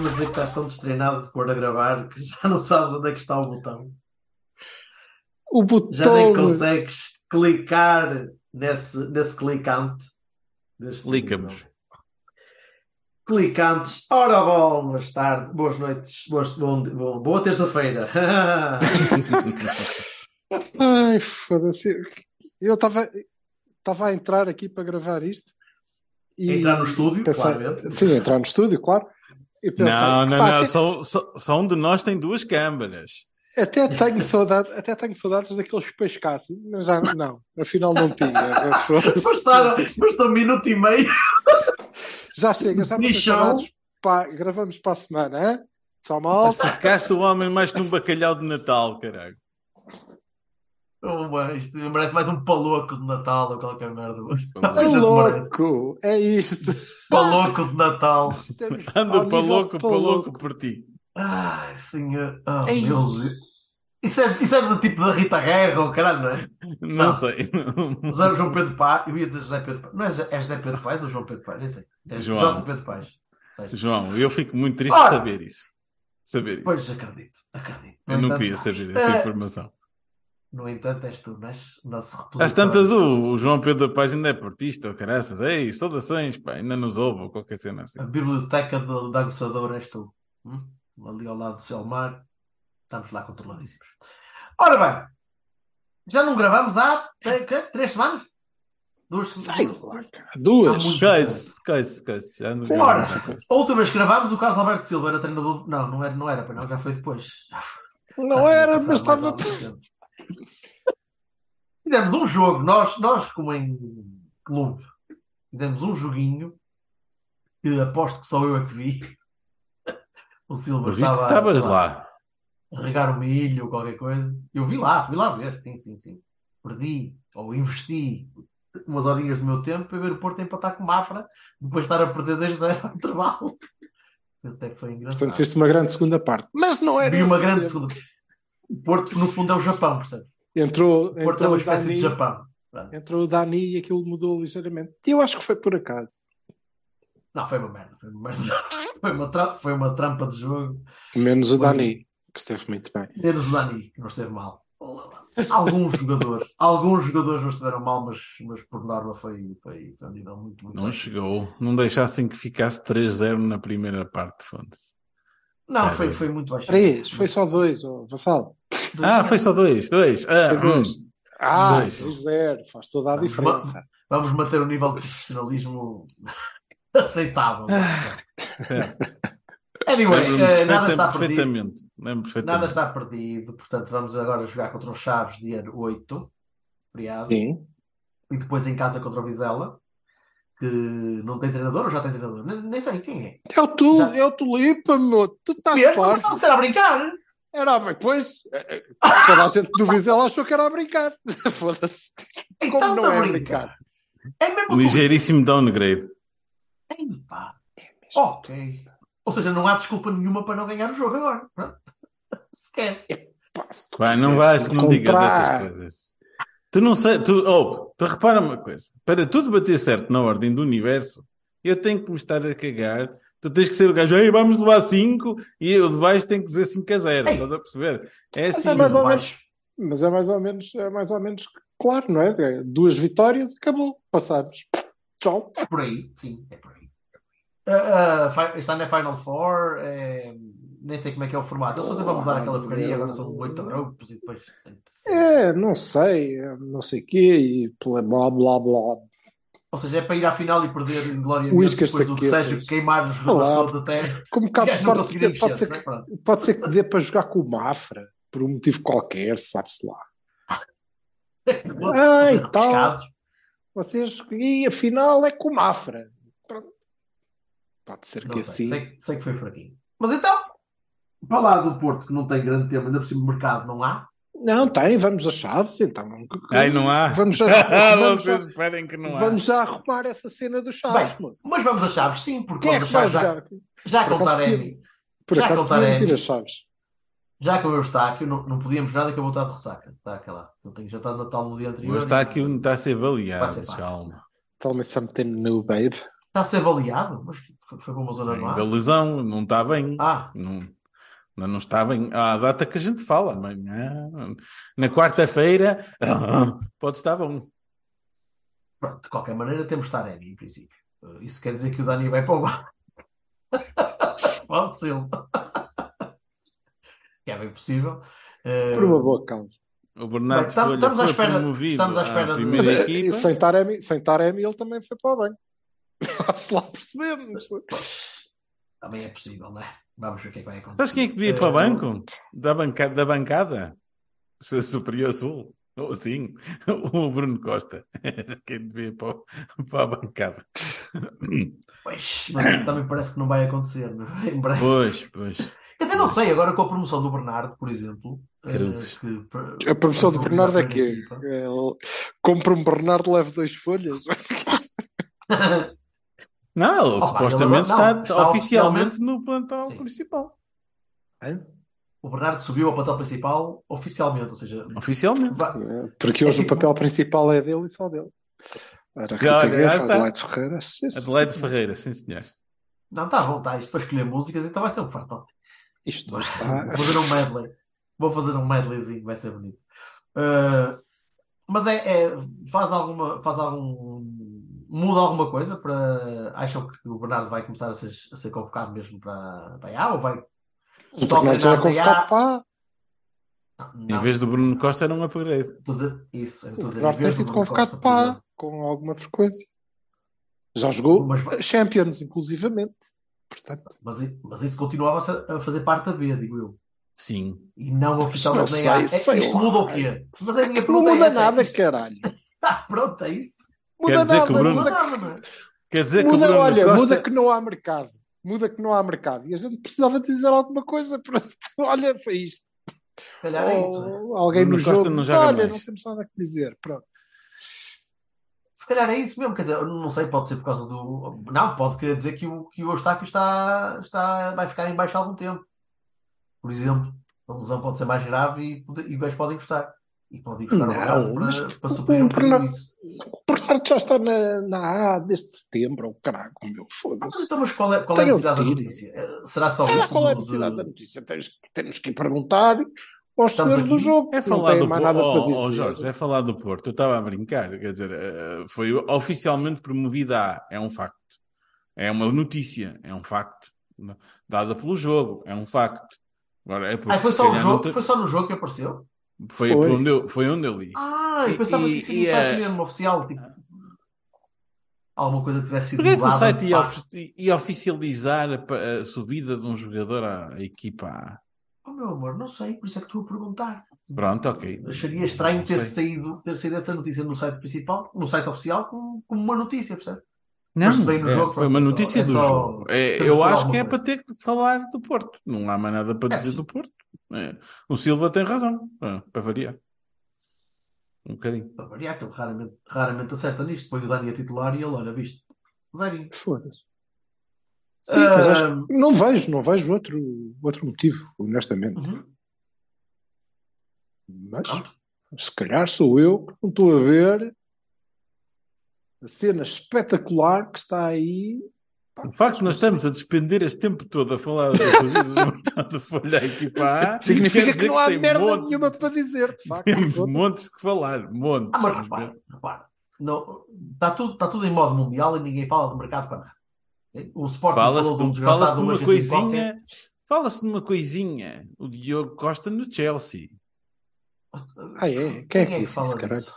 Estás-me a dizer que estás tão destreinado de pôr a gravar que já não sabes onde é que está o botão. O botão. Já nem consegues clicar nesse, nesse clicante. Clicamos. Clicantes. Ora, boas tardes, boas noites, boas, bom, bom- boa terça-feira. Ai, foda-se. Eu estava estava a entrar aqui para gravar isto. E Entrar no estúdio, pensei- claramente. Sim, entrar no estúdio, claro. E pensei, Não, não, pá, não. até- Só, só, só um de nós tem duas câmaras. Até tenho, saudade, até tenho saudades daqueles pescasse, mas já não, afinal não tinha. Foda-se. Bastaram, bastou um minuto e meio. Já chega, já me Bichão. saudades. Pá, gravamos para a semana, hein? Tchau, mal. Sacaste o homem mais que um bacalhau de Natal, caralho. Oh, isto merece mais um paloco de Natal ou qualquer merda. É Já louco, é isto. Paloco de Natal. Estamos Ando para louco por ti. Ai, senhor. Oh, Ei. meu Deus. Isso é, isso é do tipo da Rita Guerra ou caralho, não é? Não, Não. sei. José João Pedro Paz. Eu ia dizer José Pedro Paz. Não é, José- é José Pedro Paz ou João Pedro Paz? Nem sei. É João. J. Pedro Paz. Seja. João, eu fico muito triste Ora. de saber isso. Saber isso. Pois acredito, acredito. Eu não queria saber essa Eh, informação. No entanto, és tu, não és o nosso Às reprodutor. tantas, o, o João Pedro da Paz ainda é portista, ou caraças. Ei, saudações, pá, ainda nos ouve, ou qualquer cena assim. A biblioteca de, da aguçadora és tu. Hum? Ali ao lado do Selmar. Estamos lá controladíssimos. Ora bem, já não gravamos há três semanas? Duas Sei lá. Duas. Não Sim, já ora. não. A última vez que gravámos, o Carlos Alberto Silva era treinador. Não, não era, não era, pois não, já foi depois. Já foi. Não Ah, era, mas estava. Fizemos um jogo, nós, nós como em clube, fizemos um joguinho que aposto que só eu é que vi. O Silva visto que estava estavas lá. a regar o milho ou qualquer coisa. Eu vi lá, fui lá ver, sim, sim, sim. Perdi ou investi umas horinhas do meu tempo para ver o Porto empatar com o Mafra, depois de estar a perder desde zero ao intervalo. Até foi engraçado. Portanto, fez uma grande segunda parte. Mas não era Vi uma grande tempo. segunda. O Porto, no fundo, é o Japão, percebe? Entrou, O Porto é entrou, uma o espécie de Dani, Japão. Pronto. entrou o Dani e aquilo mudou ligeiramente. E eu acho que foi por acaso. Não, foi uma merda. Foi uma, merda. Foi uma, tra- foi uma trampa de jogo. Menos o. Dani, que esteve muito bem. Menos o Dani, que não esteve mal. Alguns jogadores, alguns jogadores não estiveram mal, mas, mas por norma foi, foi, foi um nível muito, muito Não baixo. chegou. Não deixassem que ficasse 3-0 na primeira parte, foda-se. Não, foi, foi muito baixo. Três, foi só dois, oh, Vassal. Ah, foi só dois. Dois. Ah, dois. hum. Ah, Dois. 2-0, faz toda a diferença. Vamos manter o nível de profissionalismo aceitável. Certo. Anyway, eh, nada está perdido. perfeitamente. Lembro perfeitamente. Nada está perdido. Portanto, vamos agora jogar contra os Chaves dia 8, feriado. Sim. E depois em casa contra o Vizela, que não tem treinador ou já tem treinador? Nem, nem sei quem é. É o, tu, Já- é o Tulipa, meu. Tu estás Mesmo? claro. Que era a brincar. Era, mas depois eh, eh, toda a gente do Vizela achou que era a brincar. Foda-se. Como estás não a é a brincar? É mesmo Ligeiríssimo downgrade. Ei, pá. Ok. Ou seja, não há desculpa nenhuma para não ganhar o jogo agora. Sequer. Pá, se tu Vai, não vais, não digas essas coisas. Tu não sei, tu, oh, tu repara uma coisa. Para tudo bater certo na ordem do universo, eu tenho que me estar a cagar. Tu tens que ser o gajo, Ei, vamos levar 5 e o de baixo tem que dizer 5 a 0. Ei. Estás a perceber? É Mas assim. é mais ou menos, mas é mais ou menos, é mais ou menos claro, não é? É Duas vitórias, acabou, passamos. Tchau. É por aí, sim, é por aí. Ah, ah, fi- está na Final Four, é, nem sei como é que é o formato. Eles estão sempre a mudar aquela porcaria, agora são oito grupos e depois. É, não sei, é, não sei o quê, e blá blá blá blá. Ou seja, é para ir à final e perder em glória depois do saquetas. Sérgio queimar os todos até. Com um bocado de sorte, pode ser, que, é? Pronto. pode ser que dê para jogar com o Mafra, por um motivo qualquer, sabe-se lá. Ah, e tal. Vocês, e a final é com o Mafra. Pode ser Não que sei, assim. sei, sei que foi fraquinho. Mas então, para lá do Porto, que não tem grande tema, ainda por cima do mercado não há. Não, tem, vamos a chaves, então. Ai, não há. Vamos já, vamos, já, Vocês esperem que não há. vamos já arrumar essa cena do Chaves, Bem, moço. Mas vamos a Chaves, sim, porque Quem é que a vai Chaves jogar? já, já Por com o acaso Taremi, Por Já acaso podíamos ir a Chaves. já com o Eustáquio, não, não podíamos nada que eu vou estar de ressaca. Está aquela. Eu tenho jantado Natal no dia anterior. Hoje está e- aqui um está a ser Vai avaliado, ser fácil. calma. Tell me something new, babe. Está a ser avaliado? Mas foi, para uma zona ar. Ainda lesão, não está bem. Ah, Não, não não está bem. À data que a gente fala, amanhã, na quarta-feira, pode estar bom. pronto, de qualquer maneira temos Taremi, em princípio. Uh, Isso quer dizer que o Dani vai para o bar. Pode ser. Que é bem possível. Uh, Por uma boa causa. O Bernardo Bem, estamos à espera- promovido estamos à à espera de- primeira Mas, eh, equipa. sem Taremi, sem Taremi ele também foi para o banho. Se lá percebemos. Também é possível, não é? Vamos ver o que é que vai acontecer. Sabes quem é que devia ir para o Uh, banco? Da, banca, da bancada? Se- Superior Sul. Ou assim, o Bruno Costa. Quem devia ir para, para a bancada. Pois, mas isso também parece que não vai acontecer, não é? Em breve. Pois, pois. Quer dizer, não sei, agora com a promoção do Bernardo, por exemplo. eh, que- A promoção do Bernardo é que ele compra um Bernardo, leva dois folhas. Não, ele Opa, supostamente ele agora- está, não, está oficialmente no plantel Sim. principal. O Bernardo subiu ao papel principal oficialmente, ou seja, Oficialmente. vai- Porque hoje É o tipo- papel principal é dele e só dele. Era Rita Olha, Guerra. Adelaide Ferreira. sim, sim. Adelaide Ferreira, sim senhor. não está bom, está isto para escolher músicas, então vai ser um fartal. Isto está. Vou fazer um medley. Vou fazer um medleyzinho, vai ser bonito. Uh, mas é, é- faz alguma, faz algum, muda alguma coisa para, acham que o Bernardo vai começar a ser, a ser convocado mesmo para, para A ou vai O só Bernardo já é convocado A? para. Não, Em vez do Bruno Costa era um upgrade. estou a dizer isso, eu estou O a dizer, Bernardo tem sido convocado Costa, para exemplo. com alguma frequência. Já jogou Mas Champions, inclusivamente. Portanto, Mas, mas isso continuava a a fazer parte da B, digo eu. Sim. E não oficialmente Não nem sei, A. É, isto muda o quê? Mas a minha não pergunta muda é essa, nada, isto- caralho. Ah, pronto, é isso. Muda Quer dizer nada, que o Bruno- Não muda, nada? Quer dizer que o muda Bruno olha, Costa... muda que não há mercado. Muda que não há mercado. E a gente precisava dizer alguma coisa. Pronto, olha, foi isto. Se calhar é isso. Ou alguém Bruno no Costa jogo não joga olha, mais. não temos nada a dizer. Pronto. Se calhar é isso mesmo, quer dizer, não sei, pode ser por causa do. Não, pode querer dizer que o, que o Eustáquio está, está, vai ficar em baixo há algum tempo. Por exemplo, a lesão pode ser mais grave e, e os gajos podem gostar. E podem gostar Não, ao Bernardo mas para, para suprir um o isso. O Bernardo já está na, na A desde setembro. Oh, caralho, meu, Ah, foda-se. Então, mas qual é, qual é a Tenham necessidade da notícia? Eh, Será só isso? qual é a necessidade de- da notícia. Temos, temos que ir perguntar aos senhores do jogo. É não falar do Porto. nada para Oh, dizer. oh, Jorge, é falar do Porto. Eu estava a brincar. Quer dizer, eh, foi oficialmente promovida a. É um facto. É uma notícia. É um facto. Dada pelo jogo. É um facto. Agora, é porque Ah, foi só, o jogo, te- foi só no jogo que apareceu? Foi, Foi. por onde eu, foi onde eu li. Ah, eu pensava e- que isso no site eh, mesmo oficial. Tipo, alguma coisa que tivesse sido Porquê é que o site ia, ofi- ia oficializar a, a subida de um jogador à equipa A? Oh, meu amor, não sei, por isso é que estou a perguntar. Pronto, ok. Acharia estranho ter saído, ter saído essa notícia no site principal, no site oficial, como, como uma notícia, percebe? Não, no é, jogo, foi uma é notícia só- do é só- jogo. É, eu por acho que é para ter que falar do Porto. Não há mais nada para É, dizer sim. do Porto. É, O Silva tem razão, é, para variar. Um bocadinho. Para variar, que ele raramente, raramente acerta nisto. Põe o Dani a titular e ele, olha, viste, zerinho. Foda-se. Sim, mas acho, não vejo, não vejo outro, outro motivo, honestamente. Uhum. Mas Pronto. se calhar sou eu que não estou a ver a cena espetacular que está aí. O facto de nós estamos a despender este tempo todo a falar de folha à equipa A Significa que não há tem merda montes- nenhuma para dizer, de facto. Temos montes que falar, montes. Ah, mas repara, repara. Não, está, tudo, está tudo em modo mundial e ninguém fala de mercado para nada. O Sporting Fala-se de um de, fala de uma coisinha. Fala-se de uma coisinha. O Diogo Costa no Chelsea. Ah, é? Quem é que disse fala isso, disso?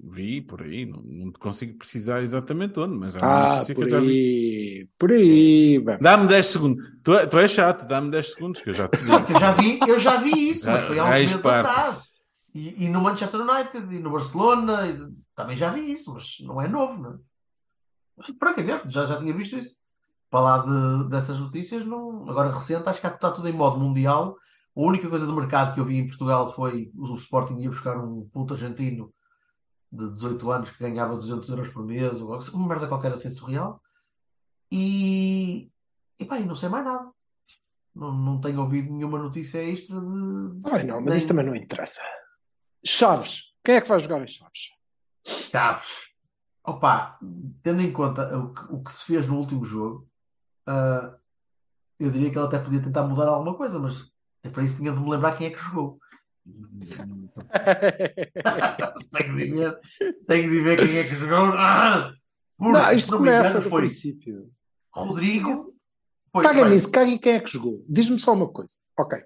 Vi por aí, não, não te consigo precisar exatamente onde, mas é uma Ah, notícia que por eu já vi. aí, por aí. bem. Dá-me 10 segundos. Tu, é- tu és chato, dá-me 10 segundos que eu já te digo. Que eu já vi, eu já vi isso, Já- mas foi há uns meses parte. atrás. E, e no Manchester United, e no Barcelona, e também já vi isso, mas não é novo, não é? Francamente, já, já tinha visto isso. Para lá de- dessas notícias, não, agora recente, acho que está tudo em modo mundial. A única coisa de mercado que eu vi em Portugal foi o Sporting ia buscar um puto argentino de 18 anos que ganhava 200 euros por mês, ou uma merda qualquer assim surreal. E, e pá, e não sei mais nada. Não, não tenho ouvido nenhuma notícia extra de. Ai, não, mas nem- isso também não interessa. Chaves. Quem é que vai jogar em Chaves? Chaves. Opa, tendo em conta o que, o que se fez no último jogo, ah, eu diria que ele até podia tentar mudar alguma coisa, mas é para isso tinha de me lembrar quem é que jogou. tenho de ver, tenho de ver quem é que jogou. Ah! Porque, Não, isto não me começa do foi princípio. Rodrigo. Caga nisso, caga em quem é que jogou. Diz-me só uma coisa. Ok.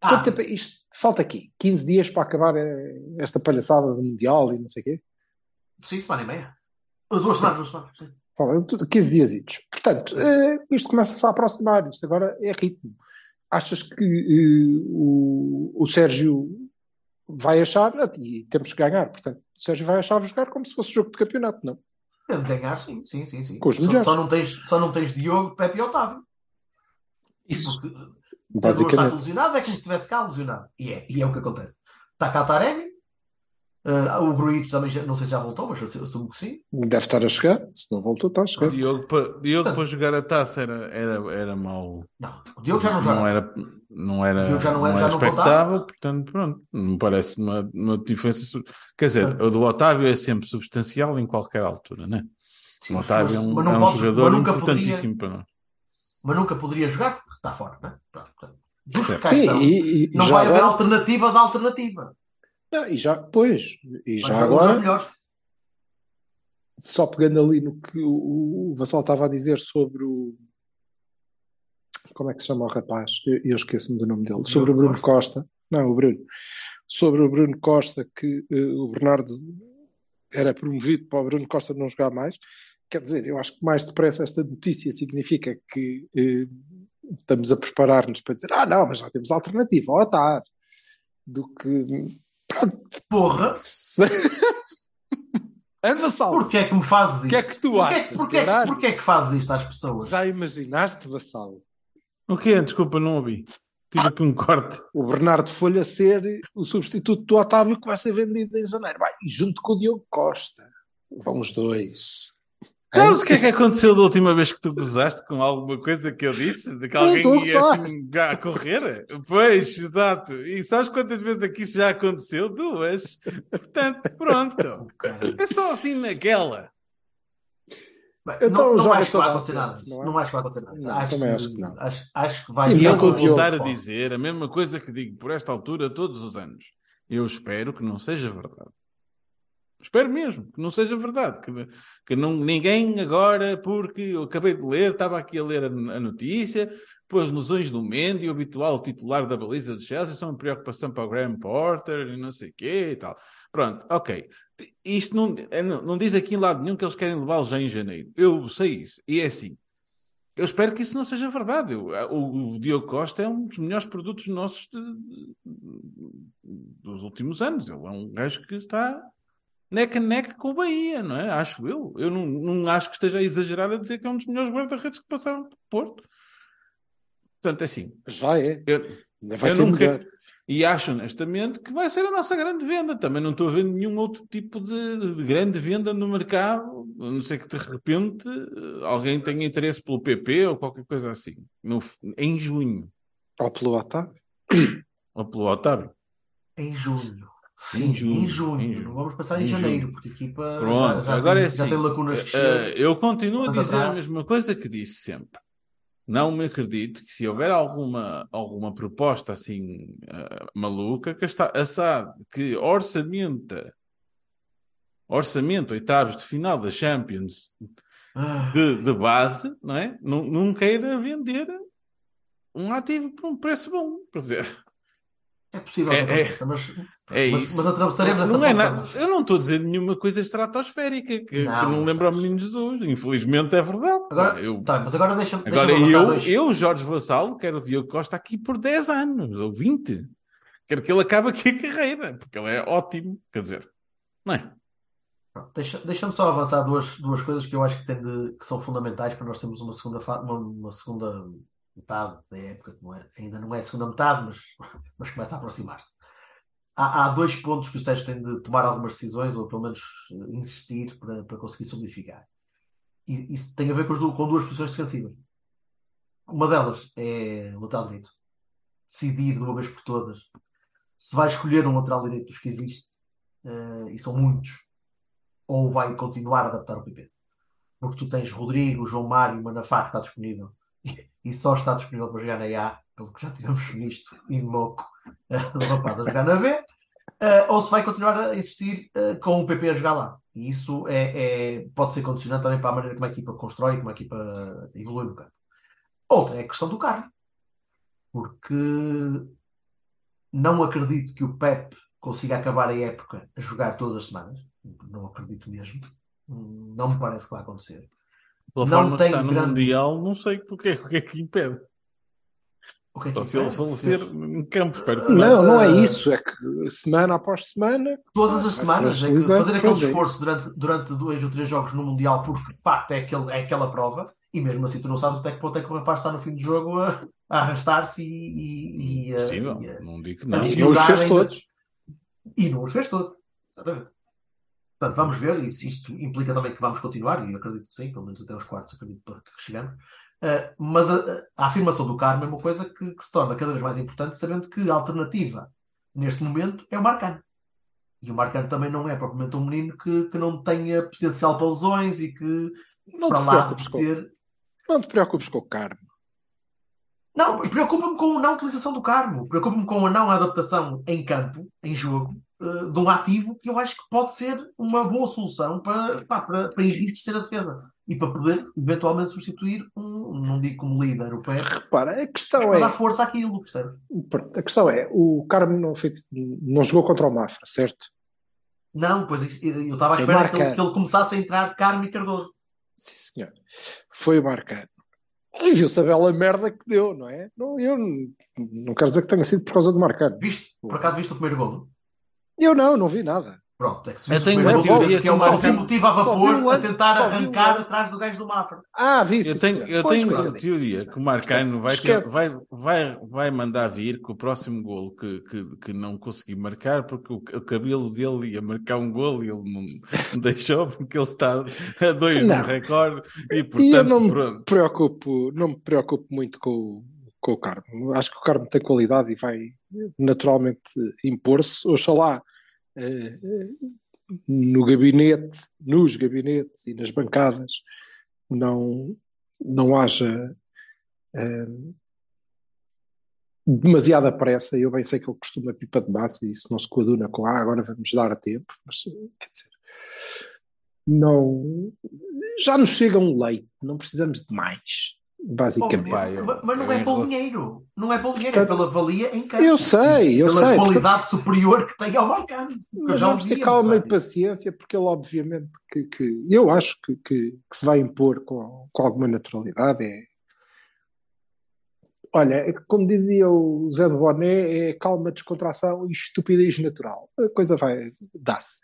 Ah, Quanto tempo é isto? Falta aqui 15 dias para acabar eh, esta palhaçada do Mundial e não sei o quê. Sim, semana e meia. Ah, Duas semanas, duas semanas. sim. Fala, tudo 15 dias. Portanto, eh, isto começa-se a aproximar. Isto agora é ritmo. Achas que eh, o, o Sérgio vai achar, e temos que ganhar, portanto, o Sérgio vai achar jogar como se fosse jogo de campeonato, não? Tem de ganhar, sim, sim, sim, sim. Com os Só, melhores. só não tens, só não tens Diogo, Pepe e Otávio. Isso, Porque Pedro está basicamente. lesionado, é como se estivesse cá lesionado. E é, e é o que acontece. Está cá Taremi, ah, o Gruitch também, já- não sei se já voltou, mas eu assumo que sim. Deve estar a chegar. Se não voltou, está a O chegar. Diogo, para, Diogo para jogar a taça era, era, era mau. Não, o Diogo já não joga. Não era, não era, Diogo já não não era- era já não expectável, portanto, pronto, me parece uma, uma diferença. Quer dizer, o do Otávio é sempre substancial em qualquer altura, né? Sim, O mas- Otávio é um, mas não é um podes- jogador importantíssimo para nós. Mas nunca poderia jogar porque está fora, não é? Pronto, portanto, dos que Certo. cá Sim, estão, e, e não vai haver agora, alternativa da alternativa. Não, e já, pois, e já agora, melhores. só pegando ali no que o, o Vassal estava a dizer sobre o. Como é que se chama o rapaz? Eu, eu esqueço-me do nome dele. Sobre o Bruno Costa. Não, o Bruno. Sobre o Bruno Costa, que eh, o Bernardo era promovido para o Bruno Costa não jogar mais. Quer dizer, eu acho que mais depressa esta notícia significa que eh, estamos a preparar-nos para dizer: ah, não, mas já temos alternativa, ó, tá. Do que. Pronto. Porra, Anda, Vassal. porquê é que me fazes O isto? que é que tu Porquê, achas, porquê, caralho? porquê é que fazes isto às pessoas? Já imaginaste, Vassal? O quê? Desculpa, não ouvi. Tive aqui um corte. O Bernardo Folha ser o substituto do Otávio que vai ser vendido em janeiro. Vai, e junto com o Diogo Costa. Vão os dois. Sabes Hein? o que é que aconteceu da última vez que tu gozaste com alguma coisa que eu disse? De que alguém ia assim a correr? Pois, exato. E sabes quantas vezes aqui isso já aconteceu? Duas. Portanto, pronto. É só assim naquela. Bem, Então não, não acho que vai acontecer nada disso. não é? Não acho que vai acontecer nada disso. Acho, também que, acho que não. Acho, acho que vai E não eu vou voltar a dizer a mesma coisa que digo por esta altura todos os anos. Eu espero que não seja verdade. Espero mesmo que não seja verdade. Que, que não, ninguém agora, porque eu acabei de ler, estava aqui a ler a, a notícia, pelas lesões do Mendy, o habitual titular da baliza do Chelsea, são uma preocupação para o Graham Porter e não sei o quê e tal. Pronto, ok. Isto não, é, não, não diz aqui em lado nenhum que eles querem levá-lo já em janeiro. Eu sei isso. E é assim. Eu espero que isso não seja verdade. Eu- o, o Diogo Costa é um dos melhores produtos nossos de- dos últimos anos. Ele é um gajo que está neck a neck com o Bahia, não é? Acho eu. Eu não, não acho que esteja exagerado a dizer que é um dos melhores guarda-redes que passaram por Porto. Portanto, é assim. Já é. Eu, vai eu ser não melhor. E acho honestamente que vai ser a nossa grande venda. Também não estou a ver nenhum outro tipo de, de grande venda no mercado, a não ser que de repente alguém tenha interesse pelo PP ou qualquer coisa assim. No, em junho. Ou pelo Otávio. Ou pelo Otávio. Em junho. Em Sim, junho, em junho. em junho. Não vamos passar em, Em janeiro, junho. porque a equipa Pronto, já, já agora tem, é já assim. tem lacunas de eh, descer. eu continuo a dizer a atrás. mesma coisa que disse sempre. Não me acredito que se houver alguma, alguma proposta assim eh, maluca, que está assado, que orçamenta, orçamento, oitavos de final da Champions Ah, de, de base, não é? Não, não queira vender um ativo por um preço bom. Quer dizer, é possível é- que é- aconteça, mas, é mas, mas atravessaremos essa não é todos. eu não estou a dizer nenhuma coisa estratosférica que, que Não, não não lembra ao menino Jesus. Infelizmente é verdade. Agora, eu, tá, mas agora deixa-me agora deixa eu, dois. eu, Jorge Vassalo, quero o Diogo Costa aqui por 10 anos ou 20. Quero que ele acabe aqui a carreira, porque ele é ótimo. Quer dizer, não é? deixa- deixa-me só avançar duas, duas coisas que eu acho que, tem de- que são fundamentais para nós termos uma segunda, uma, uma segunda metade da época, não é- ainda não é a segunda metade, mas, mas começa a aproximar-se. Há, há dois pontos que o Sérgio tem de tomar algumas decisões, ou pelo menos eh, insistir para, para conseguir solidificar. E isso tem a ver com, com duas posições defensivas. Uma delas é o lateral direito. Decidir de uma vez por todas se vai escolher um lateral direito dos que existe, eh, e são muitos, ou vai continuar a adaptar o PP. Porque tu tens Rodrigo, João Mário, Manafá que está disponível só está disponível para jogar na A, pelo que já tivemos visto em Moco, o rapaz a jogar na B, eh, ou se vai continuar a insistir eh, com o PP a jogar lá. E isso é, é- pode ser condicionante também para a maneira como a equipa constrói, como a equipa evolui no campo. Outra é a questão do carro. Porque não acredito que o Pep consiga acabar a época a jogar todas as semanas. Não acredito mesmo. Não me parece que vai acontecer. Pela Não forma que tem está no grande- Mundial, não sei porque, o que é que impede. O que é que Só se ele impede? falecer em campo, espero que Não, não é Ah. isso. É que semana após semana. Todas as semanas, é que fazer aquele é esforço durante, durante dois ou três jogos no Mundial, porque de facto é, aquele, é aquela prova, e mesmo assim tu não sabes até que ponto é que o rapaz está no fim do jogo a, a arrastar-se e, e, e, Possível, e não digo que não. E não os fez ainda- todos. E não os fez todos. Exatamente. Portanto, vamos ver, e se isto implica também que vamos continuar, e eu acredito que sim, pelo menos até os quartos, acredito que chegamos. Uh, mas a, a afirmação do Carmo é uma coisa que, que se torna cada vez mais importante, sabendo que a alternativa neste momento é o Marcano. E o Marcano também não é propriamente um menino que, que não tenha potencial para lesões e que, Não para lá de com, ser. não te preocupes com o Carmo. Não, preocupa-me com a não utilização do Carmo, preocupa-me com a não adaptação em campo, em jogo, eh, de um ativo que eu acho que pode ser uma boa solução para, pá, para, para enriquecer a defesa e para poder eventualmente substituir um, não digo como líder, o pé, Repara, a questão para é. dar força àquilo, percebes? A questão é, o Carmo não, fez, não jogou contra o Mafra, certo? Não, pois eu estava à Foi espera que ele, que ele começasse a entrar Carmo e Cardoso. Sim, senhor. Foi marcado. E viu-se a bela merda que deu, não é? Não, eu não, não quero dizer que tenha sido por causa do Marcano. Viste? Por acaso viste o primeiro golo? Eu não, não vi nada. Pronto, é que se Eu tenho uma teoria que é o que só Marcano vi- motiva a vapor a tentar arrancar atrás do gajo do Mafra. Ah, vi, Eu tenho, eu tenho uma teoria que o Marcano vai, vai, vai, vai mandar vir que o próximo golo que, que, que não consegui marcar, porque o, o cabelo dele ia marcar um golo e ele não, deixou, porque ele está a dois Não. no recorde e E eu portanto não me pronto. preocupo, não me preocupo muito com, o- com o Carmo. Acho que o Carmo tem qualidade e vai naturalmente impor-se. Oxalá eh, eh, no gabinete, nos gabinetes e nas bancadas não, não haja eh, demasiada pressa. Eu bem sei que ele costuma pipa de massa e isso não se coaduna com ah, agora vamos dar a tempo, mas quer dizer, não já nos chega um leite, não precisamos de mais, basicamente. Pá, eu- mas mas não é em pelo dinheiro. Não é pelo dinheiro, é Portanto, pela valia em campo. eu sei, eu pela sei. qualidade superior que tem ao Marcano. Mas já vamos ter calma e paciência, porque ele, obviamente, que, que- eu acho que, que- que se vai impor com, com alguma naturalidade. É... Olha, é como dizia o Zé de Boné, é calma, descontração e estupidez natural. A coisa vai dar-se.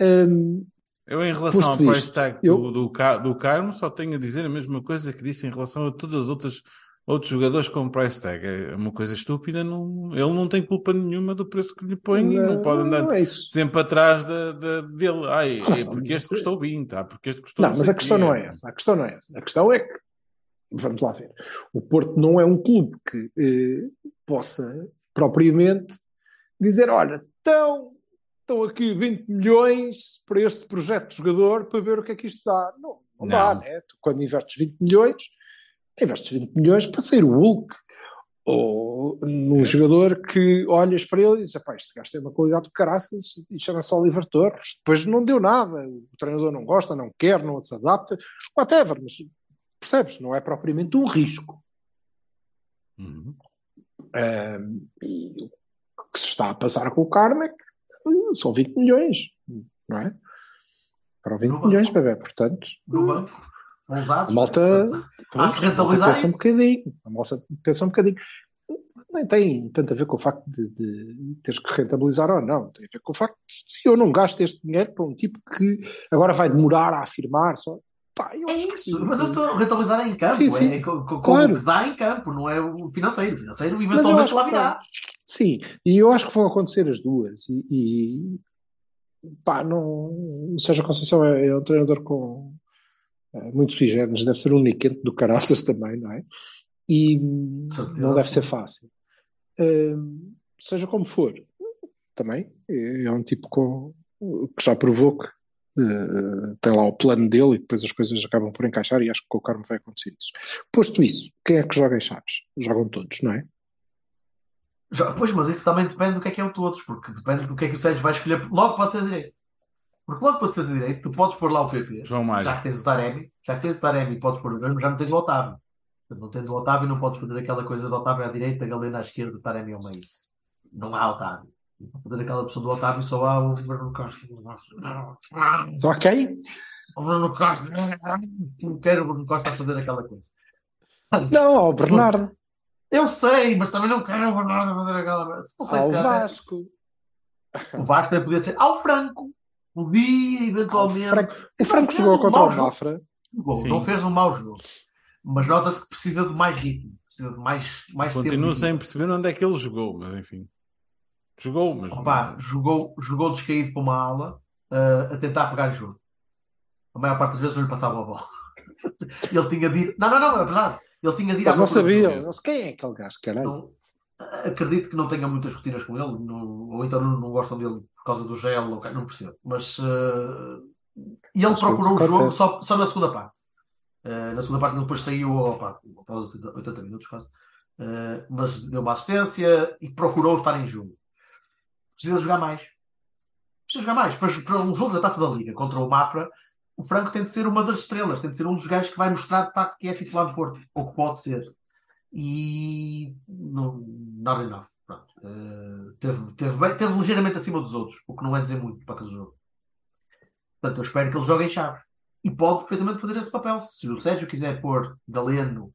Hum, Eu, em relação ao price tag eu- do, do, Ca- do Carmo, só tenho a dizer a mesma coisa que disse em relação a todas as outras outros jogadores com price tag. É uma coisa estúpida, não, ele não tem culpa nenhuma do preço que lhe põe e não pode andar não é sempre atrás da, da- dele. Ai, Ah, é porque este mas- custou 20, ah, porque este custou Não, mas a questão não é essa. A questão não é essa. A questão é que, vamos lá ver, o Porto não é um clube que eh, possa propriamente dizer: olha, estão, estão aqui 20 milhões para este projeto de jogador para ver o que é que isto dá. Não, não, dá, Não. né? Tu, quando investes 20 milhões, investes 20 milhões para sair o Hulk. Ou num É. jogador que olhas para ele e dizes: "Epá, este gajo tem uma qualidade de caraças e chama-se Oliver Torres. Depois não deu nada, o treinador não gosta, não quer, não se adapta, whatever, mas percebes? Não é propriamente um risco. Uhum. Ahm, e o que se está a passar com o hum, são 20 milhões, não é? Para 20 No milhões, bebê, portanto, No banco, ousados. A malta- portanto, Há que rentabilizar pensa um isso. bocadinho, a malta pensa um bocadinho. nem tem tanto a ver com o facto de, de teres que rentabilizar ou não. Tem a ver com o facto de eu não gasto este dinheiro para um tipo que agora vai demorar a afirmar. Só. Pá, eu É acho que- isso, mas eu estou a rentabilizar em campo, Sim, sim. é co- co- com, Claro. o que dá em campo, não é o financeiro. O financeiro eventualmente lá que virá. Sim, e eu acho que vão acontecer as duas. E, e pá, não. O Sérgio Conceição é, é um treinador com é, muito deve ser um niquente do caraças também, não é? E certeza. não deve ser fácil. Hum, seja como for, também é um tipo com, que já provou que eh, tem lá o plano dele e depois as coisas acabam por encaixar e acho que com o Carmo vai acontecer isso. Posto isso, quem é que joga em Chaves? Jogam todos, não é? Pois, mas isso também depende do que é que é o todos, porque depende do que é que o Sérgio vai escolher. Logo pode fazer direito. Porque logo pode fazer direito, tu podes pôr lá o PP, João já que tens o Taremi, já que tens o Taremi e podes pôr o Grêmio, já não tens o Otávio. Portanto, não tendo o Otávio, não podes fazer aquela coisa do Otávio à direita, Galena à esquerda, o Taremi ao meio. Não há Otávio. Para fazer aquela opção do Otávio, só há o Bruno Costa. Só quem? O Bruno Costa. Não quero o Bruno Costa a fazer aquela coisa. Não, ao Bernardo, Eu sei, mas também não quero o Bernardo a fazer aquela. Não sei ao se calhar- Vasco, O Vasco podia ser ao Franco. Podia, eventualmente. Franco. O Franco jogou um contra o. Mafra. Não fez um mau jogo. Mas nota-se que precisa de mais ritmo. Precisa de mais, mais Continuo tempo. sem perceber onde é que ele jogou, mas enfim. Jogou, mas. Opa, jogou, jogou descaído para uma ala ah, a tentar pegar o jogo. A maior parte das vezes não lhe passava a bola. Ele tinha de ir. Não, não, não, é verdade. Ele tinha ir Mas não sabiam. jogo. Não sei Quem é aquele gajo, caralho? Não- acredito que não tenha muitas rotinas com ele, não- ou então não, não gostam dele por causa do gel, ou, não percebo. Mas eh, e ele procurou o jogo só, só na segunda parte. Eh, na segunda parte ele depois saiu opa, após 80, 80 minutos quase. Eh, mas deu uma assistência e procurou estar em jogo. Precisa jogar mais. Precisa jogar mais. Para, para um jogo da Taça da Liga contra o Mafra, o Franco tem de ser uma das estrelas, tem de ser um dos gajos que vai mostrar de facto que é titular do Porto, ou que pode ser. E não, not enough. Pronto. Eh, teve, teve, bem- teve ligeiramente acima dos outros, o que não é dizer muito para aquele jogo. Portanto, eu espero que ele jogue em chave. E pode perfeitamente fazer esse papel. Se o Sérgio quiser pôr Galeno,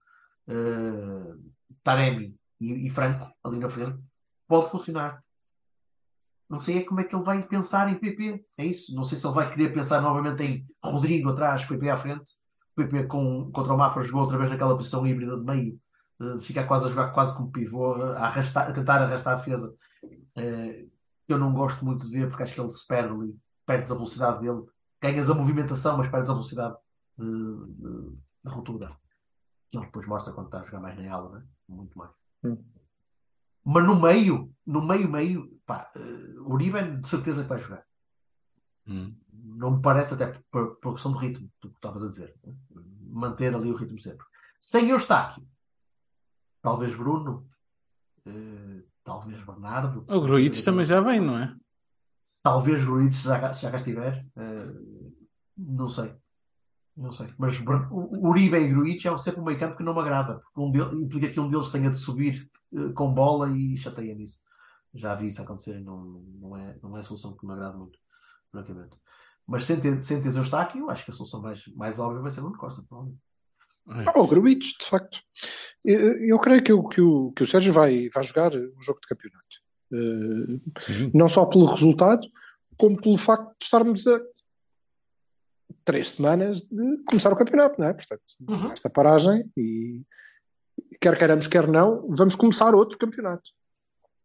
eh, Taremi e, e Franco ali na frente, pode funcionar. Não sei é como é que ele vai pensar em PP. É isso. Não sei se ele vai querer pensar novamente em Rodrigo atrás, PP à frente. PP com, contra o Mafra jogou outra vez naquela posição híbrida de meio. eh, fica quase a jogar quase como pivô, a, arrastar, a tentar arrastar a defesa. Eh, eu não gosto muito de ver porque acho que ele se perde ali. Perdes a velocidade dele. Ganhas a movimentação, mas perdes a velocidade de, de, ruptura. Ele depois mostra quando está a jogar mais na ala, né? muito mais. Hum. Mas no meio, no meio, meio, pá, eh, Uribe é de certeza que vai jogar. Hum. Não me parece, até por, por questão do ritmo, do que estavas a dizer. né? Manter ali o ritmo sempre. Sem Eustáquio, talvez Bruno, eh, talvez Bernardo. O Gruites também já vem, não é? Talvez Gruites, se já, cá- se já cá estiver. eh, não sei. Não sei. Mas o o Uribe e Gruites é sempre um meio campo que não me agrada. Porque um deles, implica que um deles tenha de subir eh, com bola e chateia-me isso. Já vi isso acontecer e não, não, é, não é a solução que me agrada muito, francamente. Mas sem ter, sem ter Eustáquio, acho que a solução mais, mais óbvia vai ser Nuno Costa. provavelmente. Oh, o Gruites, de facto. Eu, eu creio que o, que, o, que o Sérgio vai, vai jogar o jogo de campeonato. Sim. não só pelo resultado, como pelo facto de estarmos a três semanas de começar o campeonato, não é? Portanto, Uhum. esta paragem e quer queiramos, quer não, vamos começar outro campeonato.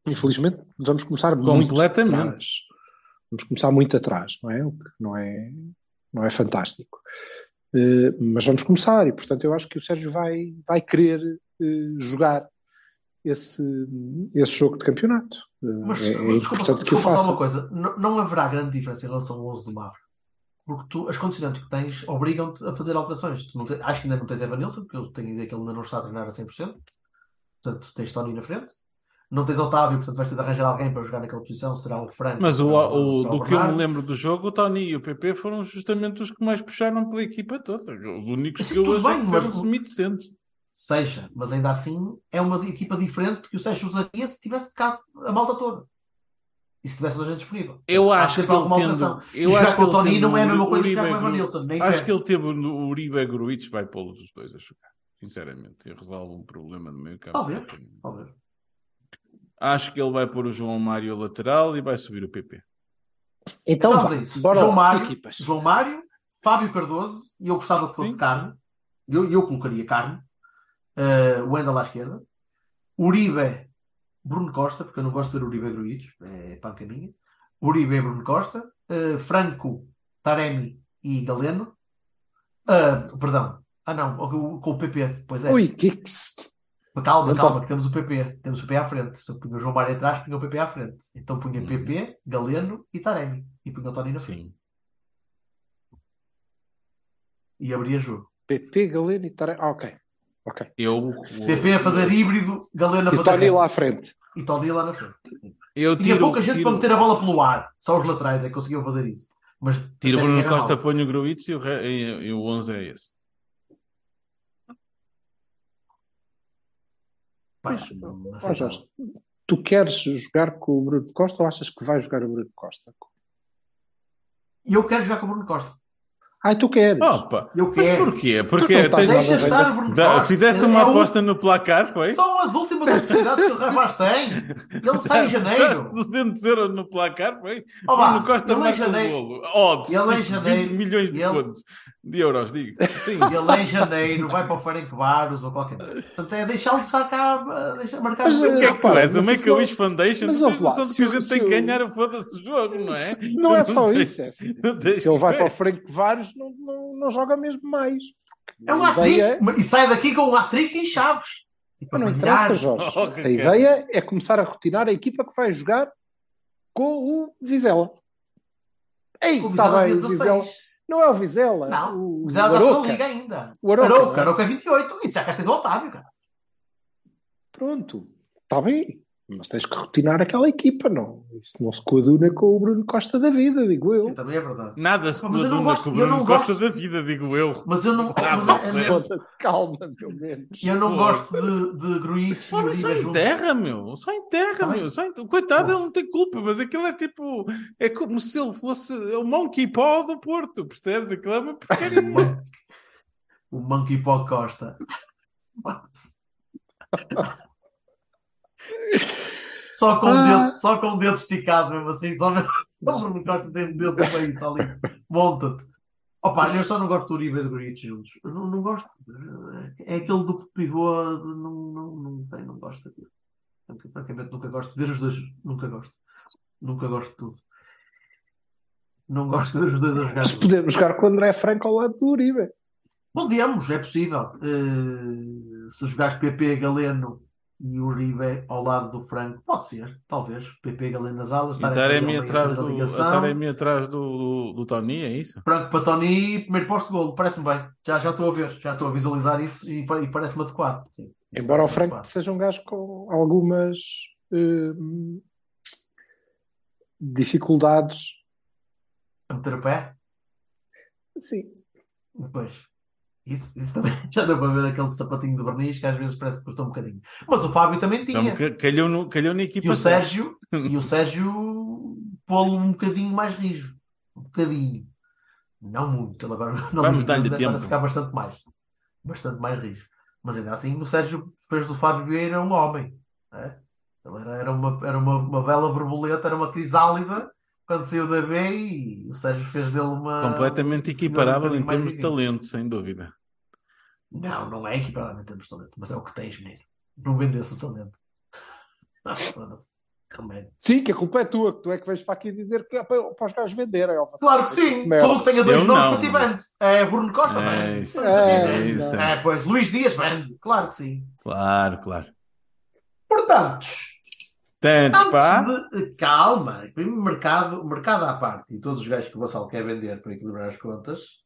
Infelizmente, vamos começar muito Completamente. atrás. Vamos começar muito atrás, não é? O que não é, não é fantástico. Eh, mas vamos começar e, portanto, eu acho que o Sérgio vai, vai querer eh, jogar esse, esse jogo de campeonato. Eh, Mas, é, é mas desculpa, só- importante que o desculpa só faça. uma coisa: não, não haverá grande diferença em relação ao 11 do Mafra. Porque tu, as condicionantes que tens obrigam-te a fazer alterações. Tu não te- acho que ainda não tens Evanilson, porque eu tenho ideia que ele ainda não está a treinar a 100%. Portanto, tens Tony na frente. Não tens Otávio, portanto vais ter de arranjar alguém para jogar naquela posição. Será o Franco. Mas o, será o- será do que eu me lembro do jogo, o Tony e o PP foram justamente os que mais puxaram pela equipa toda. Os únicos que eu tudo achei bem, mas- foram semi-decentes. Seja, mas ainda assim é uma equipa diferente que o Sérgio usaria se tivesse cá a malta toda. E se tivesse gente disponível. Eu Há acho que ele alguma tendo. Eu e acho que o Tony tendo não é a mesma coisa que Uribe jogar com o Evanilson. Nem Acho perto. que ele teve o Uribe e vai pô-los os dois a jogar. Sinceramente. E resolve um problema no meio campo. Talvez. Talvez. Acho que ele vai pôr o João Mário lateral e vai subir o PP. Então Vamos vá, a isso. bora João Mário, equipas. João Mário, Fábio Cardoso, e eu gostava que fosse Sim. carne. Eu, eu colocaria carne. Uh, Wendel à esquerda. Uribe, Bruno Costa, porque eu não gosto de ver Uribe Gruitos, é panca minha. Uribe, Bruno Costa. Uh, Franco, Taremi e Galeno. Uh, perdão. Ah, não, com o PP. Pois é. Ui, que que se- Calma, Não calma, tá- que temos o PP. Temos o PP à frente. Se eu punha o João Mário atrás, punha o PP à frente. Então punha Uhum. PP, Galeno e Taremi. E punha o Tony na frente. Sim. E abria jogo. PP, Galeno e Tarek. Ah, ok. Ok. Eu, PP a fazer híbrido, Galeno a E fazer Tony reto. lá à frente. E Tony lá na frente. eu Tinha tiro, pouca gente tiro, para meter a bola pelo ar. Só os laterais é que conseguiam fazer isso. Mas tiro Bruno Costa, ponho o Gruitch e o, re- e, e o 11 é esse. Ó, sei Jorge, tu queres jogar com o Bruno Costa ou achas que vai jogar o Bruno Costa? E eu quero jogar com o Bruno Costa. Ai, tu queres. Opa! Eu Mas quero. porquê? Tu Porque não estás tens- Deixa estar Bruno Da- fizeste É uma o- aposta no placar, foi? São as últimas oportunidades que o rapaz tem. Ele sai em janeiro. 200 euros no placar, foi? Vá, Bruno Costa ele marca um janeiro. golo. Odds, Ele em tipo, janeiro. 20 milhões de Ele- contos. De euros, digo. Sim. Ele em janeiro vai para o Ferencváros ou qualquer coisa. Portanto, é deixá-lo estar cá, deixar marcar Mas, o que é que és? O isso Make-A-Wish não- Foundation? mas tens lá, que a o- gente tem que o- ganhar o foda-se o jogo, não é? Não é só isso. É, se, ele vai para o Vários, não, não, não joga mesmo mais. É um A hat-trick. ideia E sai daqui com um hat-trick em chaves. E para Mas não brilhar. interessa, Jorge. Oh, a ideia é começar a rotinar a equipa que vai jogar com o Vizela. Ei, está Vizela bem, Vizela. 16. Não é o Vizela. Não, o, o o Zé da Aroca. liga ainda. O Aroca, não é? Aroca 28. Isso já cá tens o Otávio, cara. Pronto, está bem. Mas tens que rotinar aquela equipa, não. Isso não se coaduna com o Bruno Costa da vida, digo eu. Sim, também é verdade. Nada se Mas eu não coaduna gosto- com o eu Bruno não Costa gosto- da vida, digo eu. Mas eu não, Ah, mas é- calma, pelo menos. eu não Pô. gosto de, de Gruitch Homem, só juntos. enterra, meu. Só enterra, Tá bem. meu. Só ent- Coitado, Pô. ele não tem culpa, mas aquilo é tipo. É como se ele fosse o Monkey Paw do Porto, percebes? Aquilo é uma porcaria. O Monkey Paw Costa. Só com, o Ah. dedo, só com o dedo esticado, mesmo assim. Só mesmo. O Bruno Costa tem o dedo no meio, só ali. Monta-te. Opa, eu só não gosto do Uribe e do Gruitch juntos. Não, não gosto. É aquele do pivô. de- Não, não, não, tem, não gosto daquilo. Porque, Francamente, nunca gosto de ver os dois. Nunca gosto. Nunca gosto de tudo. Não gosto de ver os dois a jogar. Mas podemos jogar com o André Franco ao lado do Uribe. Podemos, é possível. Eh, se jogares PP Galeno e Uribe ao lado do Franco, pode ser, talvez. PP Galeno nas alas, E Taremi atrás do, Taremi atrás do, do, do Tony, é isso? Franco para Tony, primeiro posto de golo, parece-me bem. Já, já estou a ver, já estou a visualizar isso e, e parece-me adequado. Sim, Embora o parece-me Franco adequado. seja um gajo com algumas hum, dificuldades. A meter o pé? Sim. Depois. Isso, isso também já deu para ver aquele sapatinho de verniz que às vezes parece que custou um bocadinho. Mas o Fábio também tinha. Então, ca- calhou, no, calhou na equipa E o. Sérgio, e o Sérgio pô-lo um bocadinho mais rijo. Um bocadinho. Não muito. Ele agora na Vamos dar-lhe tempo. vai ficar bastante mais. Bastante mais rijo. Mas ainda assim o Sérgio fez do Fábio Vieira um homem. é? Ele era, era, uma, era uma, uma bela borboleta, era uma crisálida quando saiu da B e o Sérgio fez dele uma. Completamente equiparável em termos de talento, sem dúvida. Não, não é equiparável em termos de talento, mas é o que tens, menino. Não vendesse o talento. Ah, foda-se. Remédio. Sim, que a culpa é tua, que tu é que vens para aqui dizer que é para, para os gajos venderem. Claro que sim. Merda. Tudo que tenha dois Eu nomes para ti vende-se. É Bruno Costa, É isso, é isso. É, pois, Luís Dias vende. Claro que sim. Claro, claro. Portanto, Tantos, pá. antes de... Calma. Primeiro mercado, mercado à parte e todos os gajos que o Vassal quer vender para equilibrar as contas,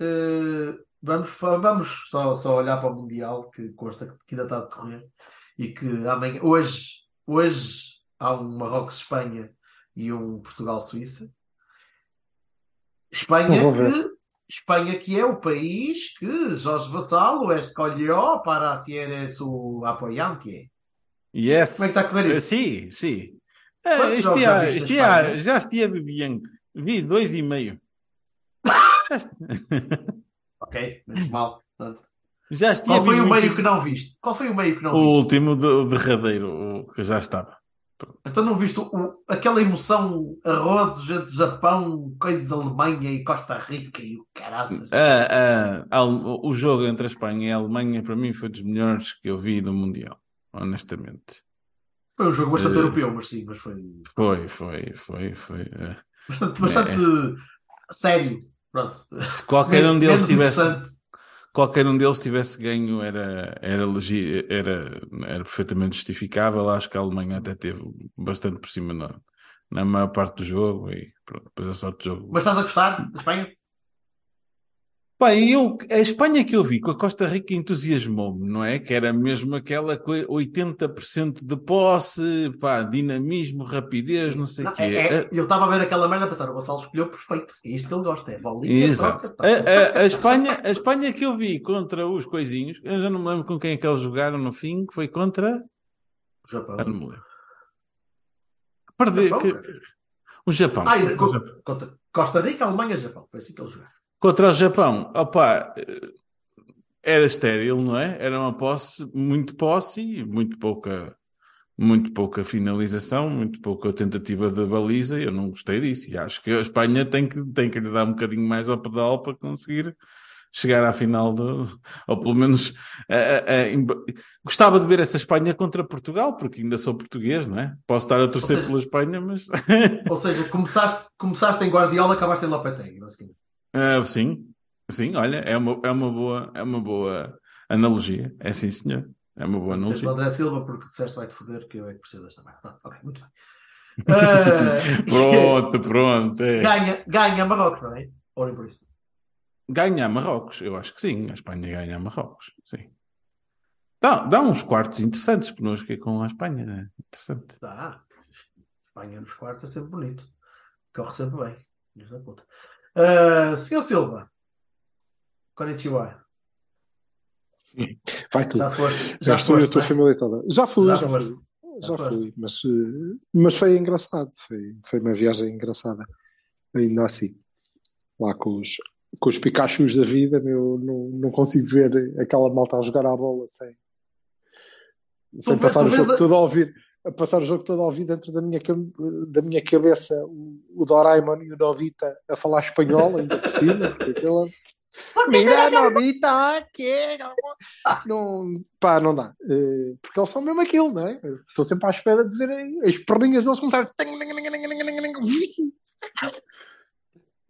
eh, vamos, vamos só, só olhar para o Mundial, que consta que ainda está a decorrer, e que amanhã, hoje, hoje há um Marrocos-Espanha e um Portugal-Suíça. Espanha que, Espanha que é o país que Jorge Vassalo escolheu para ser su apoiante. Yes. Como é que está a correr isso? Sim, sim. Eh, Quantos jogos já da Espanha? já estive bem. Vi dois e meio. Ok, menos mal. Pronto. Já estive Qual foi o muito- meio que não viste? Qual foi o meio que não O viste? último, de- o derradeiro, o que já estava. Então não viste o- aquela emoção arrodos entre Japão, coisas de Alemanha e Costa Rica e o caraças. Ah, ah, a Ale- o jogo entre a Espanha e a Alemanha, para mim, foi dos melhores que eu vi do Mundial, honestamente. Foi um jogo bastante Eh, europeu, mas sim, mas foi Foi, foi, foi, foi. eh. bastante, bastante sério. Pronto. Se qualquer um deles tivesse, qualquer um deles tivesse ganho era, era, legi- era, era perfeitamente justificável. Acho que a Alemanha até teve bastante por cima na, na maior parte do jogo e pronto, depois a sorte do jogo. Mas estás a gostar da Espanha? Pá, e eu, a Espanha que eu vi com a Costa Rica entusiasmou-me, não é? Que era mesmo aquela coi- 80% de posse, pá, dinamismo, rapidez, não sei o quê. é- é- eu estava a ver aquela merda a pensar, o Gonçalo escolheu perfeito. É isto que ele gosta, é bolinha, Exato. troca, A, a- a Espanha, a Espanha que eu vi contra os coisinhos, eu já não me lembro com quem é que eles jogaram no fim, que foi contra. O Japão. Ah, não me lembro. Perder. Japão, que-. O Japão. Ah, O Japão. Costa Rica, Alemanha, Japão. Foi assim que eles jogaram. Contra o Japão, opá, era estéril, não é? Era uma posse, muito posse e muito pouca, muito pouca finalização, muito pouca tentativa de baliza. Eu não gostei disso. E acho que a Espanha tem que, tem que lhe dar um bocadinho mais ao pedal para conseguir chegar à final, do, ou pelo menos eh, eh, em- gostava de ver essa Espanha contra Portugal, porque ainda sou português, não é? Posso estar a torcer seja- pela Espanha, mas Ou seja, começaste, começaste em Guardiola, acabaste em Lopetegui. basicamente. Ah, sim, sim, olha, é uma, é uma boa, é uma boa analogia. É sim, senhor. É uma boa Tens o analogia. André Silva porque disseste vai-te foder que eu é que preciso desta merda. Ok, muito bem. Eh, Pronto, pronto. é. ganha, ganha Marrocos, não é? Ou nem por isso. Ganha Marrocos, eu acho que sim. A Espanha ganha Marrocos, sim. Dá, dá uns quartos interessantes connosco aqui com a Espanha, né? Interessante. Dá. Espanha nos quartos é sempre bonito. Corre sempre bem. Filhos da puta. Uh, Senhor Silva. Konnichiwa. Vai tu. Já foste. Já estou e a foste, tua é? família toda. Já fui, Já já, fui. foste. Já Já foste. fui, mas, eh, mas foi engraçado. Foi, foi uma viagem engraçada. Ainda assim. Lá com os, com os Pikachus da vida, meu, não, não consigo ver aquela malta a jogar à bola sem, sem passar o jogo a- todo a ouvir. A passar o jogo todo a ouvir dentro da minha, da minha cabeça o, o Doraemon e o Novita a falar espanhol, ainda por cima, porque aquilo Mira, Novita, que não, pá, não dá. Eh, Porque eles são mesmo aquilo, não é? Estou sempre à espera de ver as perninhas deles começarem.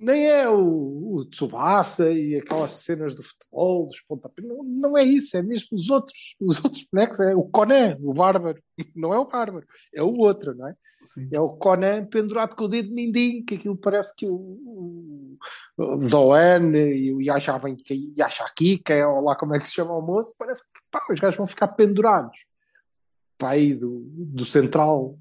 Nem é o, o Tsubasa e aquelas cenas do futebol, dos pontapés. Não, não é isso, é mesmo os outros. Os outros bonecos. É o Conan, o Bárbaro. Não é o Bárbaro, é o outro, não é? Sim. É o Conan pendurado com o dedo mindinho, que aquilo parece que o, o, o Doan e o Yashakika, ou lá como é que se chama o moço, parece que pá, os gajos vão ficar pendurados. Pá, aí do, do central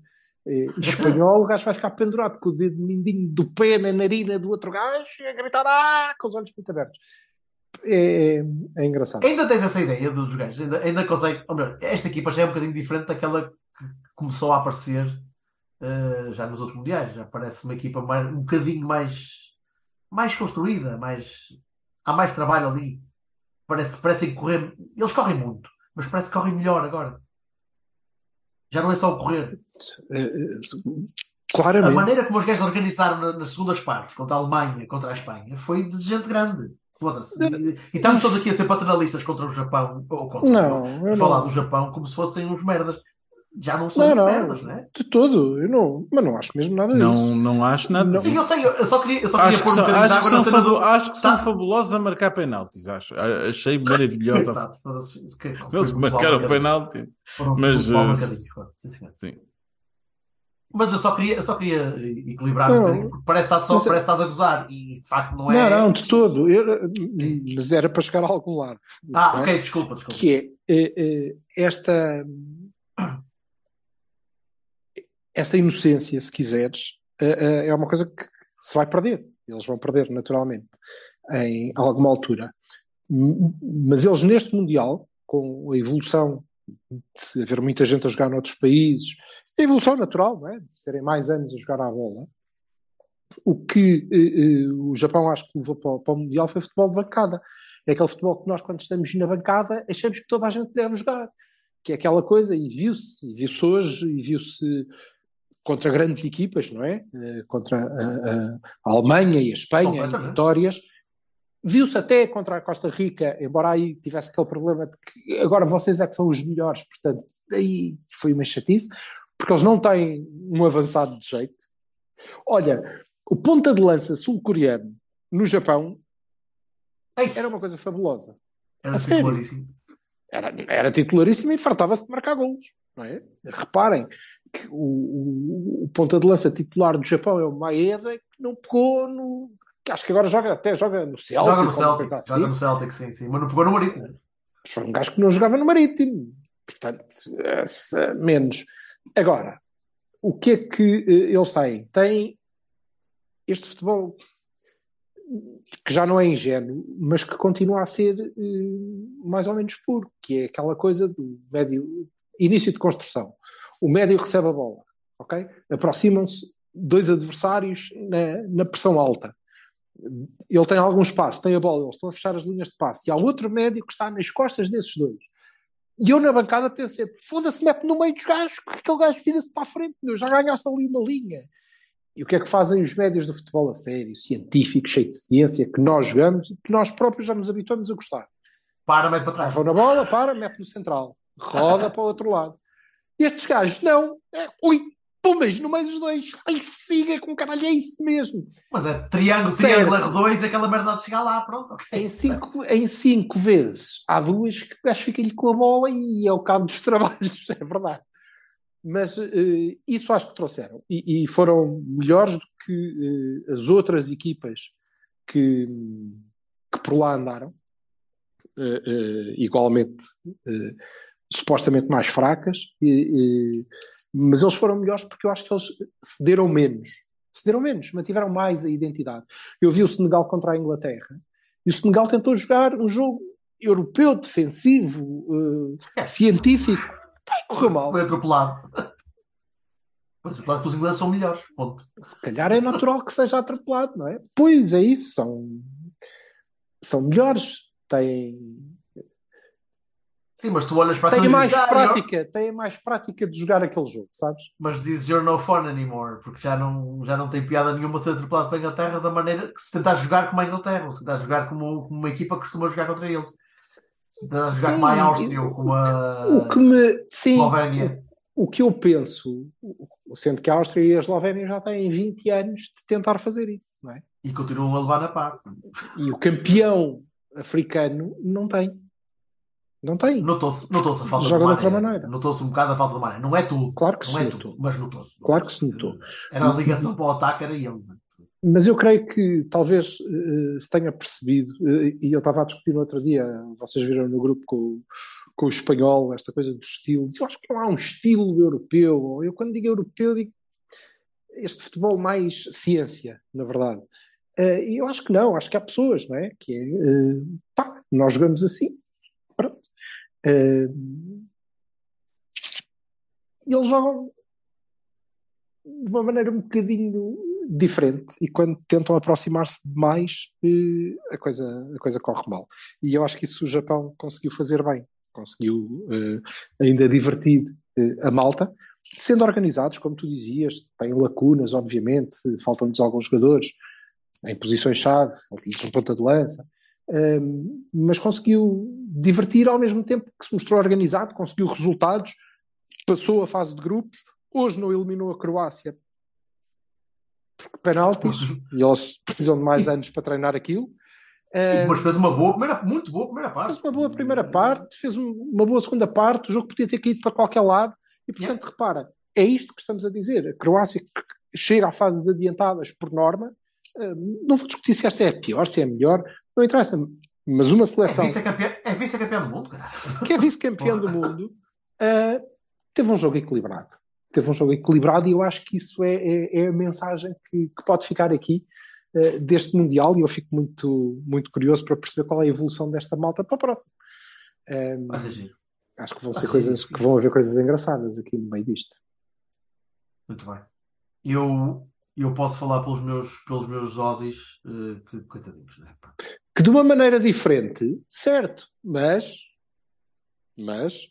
espanhol, o gajo vai ficar pendurado com o dedo mindinho do pé na narina do outro gajo e a gritar ah, com os olhos muito abertos. É, é engraçado. Ainda tens essa ideia dos gajos, ainda, ainda consegue. Melhor, esta equipa já é um bocadinho diferente daquela que começou a aparecer eh, já nos outros mundiais. Já parece uma equipa mais, um bocadinho mais, mais construída, mais, há mais trabalho ali. Parece, parecem correr. Eles correm muito, mas parece que correm melhor agora. Já não é só o correr. Eh, A Claramente. maneira como os gajos organizaram na- nas segundas partes, contra a Alemanha, contra a Espanha, foi de gente grande. Foda-se. E, e estamos todos aqui a ser paternalistas contra o Japão, ou contra Não, a falar não. do Japão como se fossem uns merdas. Já não são Não, uns não, é? de todo. Eu não, mas não acho mesmo nada disso. Não, não acho nada. Não. Sim, eu sei, eu só queria, eu só queria Acho que pôr um são, bocadinho de água na são, cena do. acho que são Tá. fabulosos a marcar penaltis, acho. Achei isso que- Eles marcaram penalti. Mas, eh. Sim. Mas eu só queria, eu só queria equilibrar um Não. bocadinho, porque parece que estás, só, Mas- parece que estás a gozar e de facto não é. Não, não, de todo. Eu- mas era para chegar a algum lado. Ah, não é? ok, desculpa, desculpa. Que é eh, eh, esta, esta inocência, se quiseres, eh, eh, é uma coisa que se vai perder. Eles vão perder naturalmente em alguma altura. Mas eles neste Mundial, com a evolução de haver muita gente a jogar noutros países, a evolução natural, é? de serem mais anos a jogar à bola, o que eh, o Japão acho que levou para, para o Mundial foi futebol de bancada. É aquele futebol que nós, quando estamos na bancada, achamos que toda a gente deve jogar. Que é aquela coisa, e viu-se, e viu-se hoje, e viu-se contra grandes equipas, não é? Eh, Contra a, a- a Alemanha e a Espanha, em vitórias. Viu-se até contra a Costa Rica, embora aí tivesse aquele problema de que agora vocês é que são os melhores, portanto, aí foi uma chatice, porque eles não têm um avançado de jeito. Olha, o ponta de lança sul-coreano no Japão era uma coisa fabulosa. Era A sério? titularíssimo. Era, era titularíssimo e fartava-se de marcar golos. Não é? Reparem o, o- o ponta de lança titular do Japão é o Maeda, que não pegou no. que acho que agora joga, até joga no Celtic. Joga no Celtic, assim. joga no Celtic, sim, sim. Mas não pegou no Marítimo. Foi um gajo que não jogava no Marítimo. Portanto, menos. Agora, o que é que eh, eles têm? Têm este futebol que já não é ingênuo, mas que continua a ser eh, mais ou menos puro, que é aquela coisa do médio, início de construção. O médio recebe a bola, ok? Aproximam-se dois adversários na, na pressão alta. Ele tem algum espaço, tem a bola, eles estão a fechar as linhas de passe, e há outro médio que está nas costas desses dois. E eu na bancada pensei, foda-se, mete no meio dos gajos, que aquele gajo vira-se para a frente, meu, já ganhaste ali uma linha. E o que é que fazem os médios do futebol a sério, científico, cheio de ciência, que nós jogamos e que nós próprios já nos habituamos a gostar? Para, mete para trás. Agarram na bola, para, mete no central, roda para o outro lado. Estes gajos, não, é, ui, pumas no meio dos dois, ai, siga com caralho, é isso mesmo. Mas é triângulo, triângulo R2, aquela merda de chegar lá, pronto, ok. Em cinco, em cinco vezes há duas que o gajo fica-lhe com a bola e é o cabo dos trabalhos, é verdade. Mas eh, isso acho que trouxeram. E, e foram melhores do que eh, as outras equipas que, que por lá andaram, eh, igualmente supostamente mais fracas, e- e- mas eles foram melhores porque eu acho que eles cederam menos. Cederam menos, mantiveram mais a identidade. Eu vi o Senegal contra a Inglaterra e o Senegal tentou jogar um jogo europeu, defensivo, É. científico. E correu mal. Foi atropelado. Foi atropelado porque os ingleses são melhores, ponto. Se calhar é natural que seja atropelado, não é? Pois é isso, são, são melhores, têm, Sim, mas tu olhas para e mais dizes, "Ah, you're-" prática, têm mais prática de jogar aquele jogo, sabes? mas dizes you're no fun anymore, porque já não, já não tem piada nenhuma ser atropelado para a Inglaterra da maneira que se tentar jogar como a Inglaterra, ou se tentar jogar como, como uma equipa que costuma jogar contra eles. Se tentar jogar Sim, como a Áustria ou como a O que me. Sim, Eslovénia. o que eu penso, sendo que a Áustria e a Eslovénia já têm 20 anos de tentar fazer isso, não é? E continuam a levar na pá. E o campeão africano não tem. Não tem. Notou-se notou-se a falta Joga do de outra maneira. Notou-se um bocado a falta do Mané. Não é tudo. Claro que não se é notou. tudo, mas notou-se. Claro que se notou. Era a ligação para o ataque, era ele. é? Mas eu creio que talvez eh, se tenha percebido, eh, e eu estava a discutir no outro dia, vocês viram no grupo com, o- com o espanhol, esta coisa dos estilos. Eu acho que não há um estilo europeu. Eu, quando digo europeu, digo este futebol mais ciência, na verdade. Eh, E eu acho que não, acho que há pessoas, não é? Que é, pá, nós jogamos assim. E eles jogam de uma maneira um bocadinho diferente e quando tentam aproximar-se demais eh, a coisa, a coisa corre mal. E eu acho que isso o Japão conseguiu fazer bem, conseguiu eh, ainda divertir eh, a malta, sendo organizados, como tu dizias, têm lacunas, obviamente, faltam-lhes alguns jogadores em posições-chave, falta um ponta de lança, mas conseguiu divertir ao mesmo tempo que se mostrou organizado, conseguiu resultados, passou a fase de grupos, hoje não eliminou a Croácia porque penaltis, e eles precisam de mais anos para treinar aquilo. Mas fez uma boa primeira, muito boa primeira parte. fez uma boa primeira parte, fez um- uma boa segunda parte, o jogo podia ter caído para qualquer lado, e portanto, repara, é isto que estamos a dizer. A Croácia chega a fases adiantadas por norma, não vou discutir se esta é a pior, se é a melhor, não interessa, mas uma É seleção vice-campeão é vice-campeão do mundo, caralho. que é vice-campeão do mundo, eh, teve um jogo equilibrado. Teve um jogo equilibrado e eu acho que isso é, é- é a mensagem que, que pode ficar aqui eh, deste Mundial e eu fico muito, muito curioso para perceber qual é a evolução desta malta para o próximo. Ser giro. acho que vão ser coisas que vão haver coisas engraçadas aqui no meio disto. Muito bem. Eu, eu posso falar pelos meus, pelos meus Aussies, eh, que coitadinhos, né? Que de uma maneira diferente, certo, mas, mas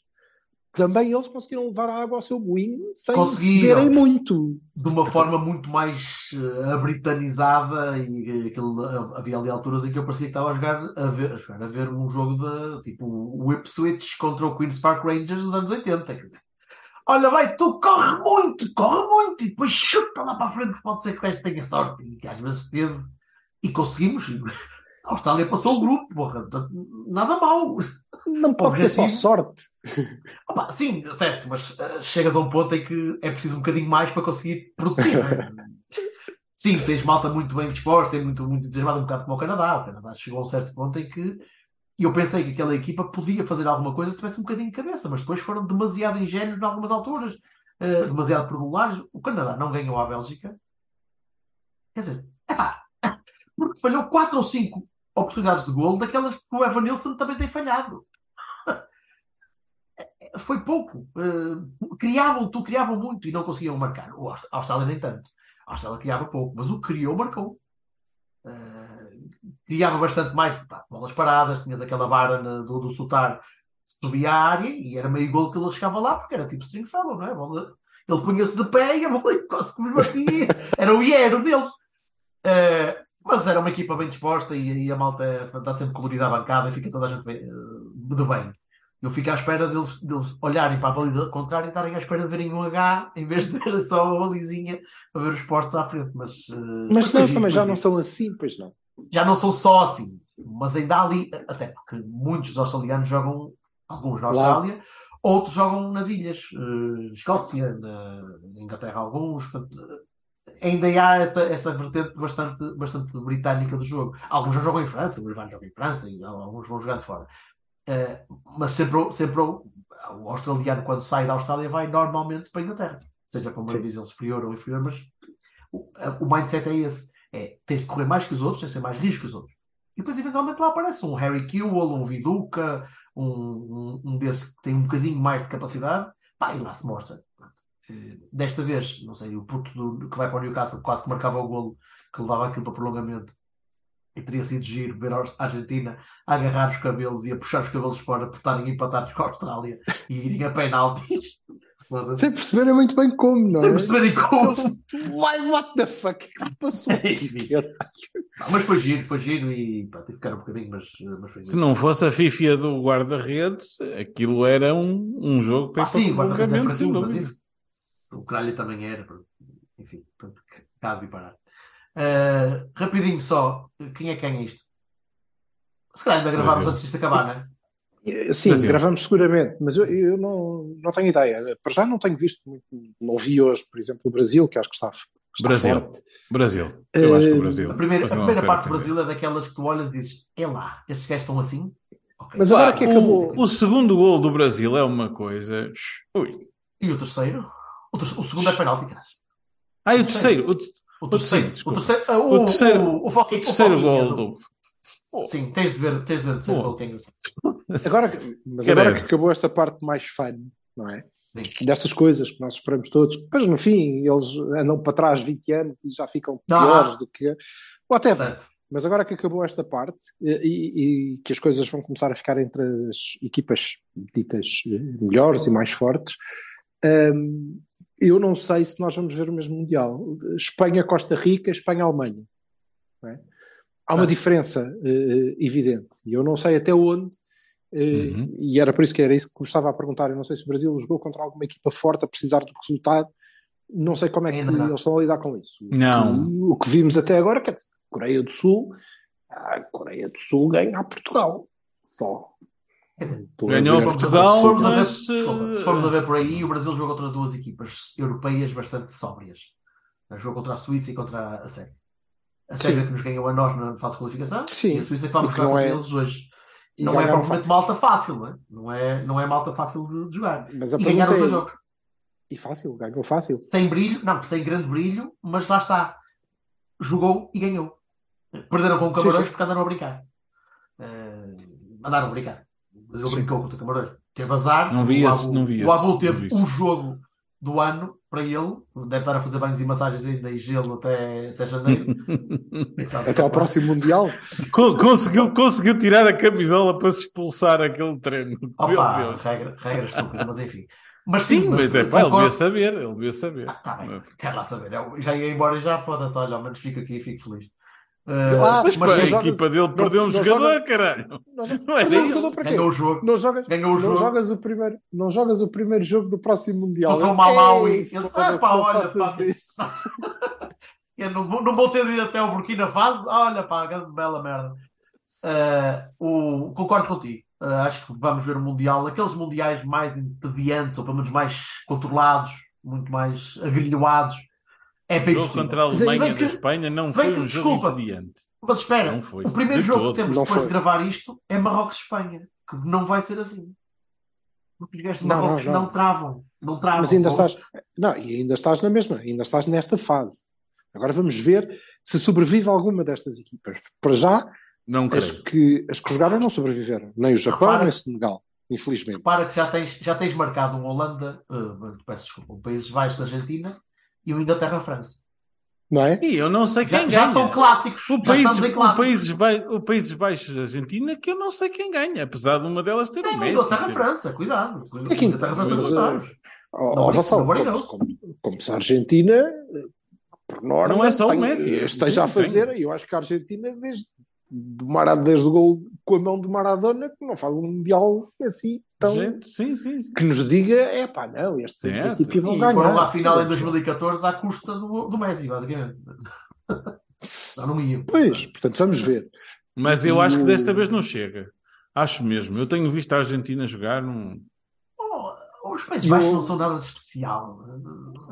também eles conseguiram levar a água ao seu moinho sem cederem muito. de uma forma muito mais abritanizada e eh, aquilo, eh, havia ali alturas em que eu parecia que estava a jogar a ver, a jogar, a ver um jogo de tipo o Ipswich contra o Queen's Park Rangers dos anos 80. Quer dizer, olha, vai, tu corre muito, corre muito e depois chuta lá para a frente. Pode ser que o tenha sorte e que às vezes teve e conseguimos. A Austrália passou o grupo, porra, nada mal. Não pode ser só sorte. Opa, sim, certo, mas eh, chegas a um ponto em que é preciso um bocadinho mais para conseguir produzir. é? sim, tens malta muito bem disposta, é muito, muito entusiasmada, um bocado como o Canadá. O Canadá chegou a um certo ponto em que eu pensei que aquela equipa podia fazer alguma coisa se tivesse um bocadinho de cabeça, mas depois foram demasiado ingênuos em algumas alturas, eh, demasiado regulares. O Canadá não ganhou à Bélgica. Quer dizer, epá, porque falhou 4 ou 5 oportunidades de golo daquelas que o Evan Nilsson também tem falhado foi pouco. Uh, criavam, tu criavam muito e não conseguiam marcar. O Aust- a Austrália nem tanto. A Austrália criava pouco, mas o que criou, marcou. Uh, criava bastante mais, pá, bolas paradas, tinhas aquela vara do, do Sotar, subia à área e era meio gol que ele chegava lá, porque era tipo Stringfellow, não é? A bola- ele punha-se de pé e a bola quase que me batia. Era o iero deles. Uh, mas era uma equipa bem disposta e, e a malta está sempre colorida à bancada e fica toda a gente bem, uh, de bem. Eu fico à espera deles, deles olharem para a baliza contrária e estarem à espera de verem um H em vez de ver só a balizinha para ver os portos à frente. Mas, uh, Mas não, também já não são assim, pois não. Já não são só assim. Mas ainda há ali, até porque muitos dos australianos jogam, alguns na. Austrália, outros jogam nas ilhas, uh, Escócia, na na Inglaterra alguns. Portanto, ainda há essa, essa vertente bastante, bastante britânica do jogo. Alguns já jogam em França, o Ivan joga em França e alguns vão jogando fora. Uh, mas sempre, sempre o, o australiano, quando sai da Austrália, vai normalmente para a Inglaterra, seja para uma Sim. divisão superior ou inferior, mas o, a- o mindset é esse: é tens de correr mais que os outros, tens de ser mais risco que os outros. E depois, eventualmente, lá aparece um Harry Kewell, um Viduka, um, um, um desses que tem um bocadinho mais de capacidade, pá, e lá se mostra. Desta vez, não sei, o puto do- que vai para o Newcastle quase que marcava o golo que levava aquilo para prolongamento e teria sido giro ver a Argentina a agarrar os cabelos e a puxar os cabelos fora por estarem empatados com a Austrália e irem a penaltis. Sem perceberem muito bem como, não Sem é? perceberem como. Why, what the fuck? O que é que se passou? Não, mas foi giro, foi giro e pá, tive que ficar um bocadinho, mas, mas foi Se não fosse a fifia do guarda-redes, aquilo era um, um jogo para Ah, sim, o guarda-redes é fraquinho, mas isso o Cralho também era. Enfim, pronto, cá de parar. Ah, rapidinho só, quem é que ganha isto? Se calhar ainda gravámos antes disto acabar, não é? Sim, Brasil. gravamos seguramente, mas eu, eu não, não tenho ideia. Para já não tenho visto muito. Não vi hoje, por exemplo, o Brasil, que acho que está, está Brasil. forte. Brasil. Eu acho que o Eh, Brasil. A primeira, a primeira parte do. Brasil é daquelas que tu olhas e dizes: é lá, estes gajos estão assim. Ok. Mas agora que acabou. o, o segundo gol do Brasil é uma coisa. Ui. E o terceiro? O, o segundo é penalti, caras. Ah, e o terceiro. O, te- O terceiro, o terceiro, ah, o terceiro, o, terceiro gol do-. Sim, tens de ver, tens de ver o terceiro gol que é engraçado. Agora, que- mas Quero agora que acabou esta parte mais fun, não é? Sim. Destas coisas que nós esperamos todos, depois no fim eles andam para trás 20 anos e já ficam Ah. piores do que. Whatever. Certo. Mas agora que acabou esta parte e, e- e que as coisas vão começar a ficar entre as equipas ditas eh, melhores e mais fortes, hum, eu não sei se nós vamos ver o mesmo Mundial. Espanha-Costa Rica, Espanha-Alemanha. não é? Há uma diferença eh, evidente. E eu não sei até onde. eh, Uhum. E era por isso que era isso que vos estava a perguntar. Eu não sei se o Brasil jogou contra alguma equipa forte a precisar do resultado. Não sei como é que Ainda eles estão a lidar com isso. Não. O, o que vimos até agora, quer dizer, Coreia do Sul, a Coreia do Sul ganha a Portugal. Só. Quer dizer, Ganhou a Se ver. formos a ver- Portugal, se formos a ver- mas, desculpa, se eh, formos a ver por aí, o Brasil jogou contra duas equipas europeias bastante sóbrias. Jogou contra a Suíça e contra a Sérvia. A Sérvia que nos ganhou a nós na fase de qualificação Sim, e a Suíça que vamos jogar contra é- eles hoje. E Não é propriamente fácil. malta fácil, não é? Não é, não é malta fácil de, de jogar. Mas a E ganharam os dois é, jogos. e fácil, ganhou fácil. Sem brilho, não, sem grande brilho, mas lá está. Jogou e ganhou. Perderam com o Camarões Sim, sim. porque andaram a brincar. Eh, andaram a brincar. O Brasil Sim. brincou contra o Camarões. Teve azar. Não vi o esse, Abu, não vi o Abu teve vi um jogo do ano para ele. Deve estar a fazer banhos e massagens ainda em gelo até, até janeiro. Até ao próximo Mundial. Co- conseguiu, conseguiu tirar a camisola para se expulsar aquele treino. Meu Opa, Deus. regra, regra estúpida, mas enfim. Mas sim, Sim, mas é pá, ele devia saber, ele devia saber. Tá bem, quero lá saber. Eu já ia embora e já foda-se, olha, ao menos fico aqui e fico feliz. Uh, Ah, Mas, mas a jogas- equipa dele perdeu um não jogador, jogas- caralho. Nós- Não é é um jogador para quê? ganhou o jogo. Não jogas, Ganhou o não jogo. jogas o primeiro, não jogas o primeiro jogo do próximo Mundial. Contra o Malawi. Ei, Eu sei, foda-se, pá, não olha, pá. isso. Eu não, vou- não vou ter de ir até o Burkina Faso. Olha, pá, grande bela merda. Uh, o, concordo contigo. Uh, acho que vamos ver o Mundial, aqueles Mundiais mais entediantes, ou pelo menos mais controlados, muito mais agrilhoados. É O bem jogo possível. contra a bem Alemanha que- da Espanha não foi que, um jogo desculpa, entediante. Mas espera, Não foi. o primeiro De jogo todo. que temos Não depois foi. de gravar isto é Marrocos-Espanha, que não vai ser assim. Porque os gajos de Não, não, Marrocos não, não. travam. Não travam. Mas ainda estás, não, e ainda estás na mesma, ainda estás nesta fase. Agora vamos ver se sobrevive alguma destas equipas. Para já, Não as creio. que, as que jogaram não sobreviveram. Nem o Japão, Repara- nem o Senegal, infelizmente. Repara que já tens, já tens marcado um Holanda, uh, peço desculpa, um Países Baixos Argentina e um Inglaterra-França. Não é? E eu não sei Já, quem já ganha. são clássicos. O já em o, clássicos. Países o Países Baixos Argentina, que eu não sei quem ganha, apesar de uma delas ter É o o Messi. Inglaterra-França, cuidado. É que Inglaterra-França não sabes. Vassal, nobody como, se a Argentina, por norma, Não é só o tem- Messi, é- esteja a fazer, e eu acho que a Argentina, desde, desde o gol com a mão do Maradona, que não faz um Mundial assim tão. Gente, sim, sim, sim. que nos diga, é pá, não, estes em Certo. princípio vão E ganhar. foram à final em Sim, 2014 à custa do, do Messi, basicamente. Não ia. Pois, portanto, vamos ver. Mas eu acho que desta vez não chega. Acho mesmo. Eu tenho visto a Argentina jogar, num... Oh, os Países Baixos não são nada de especial.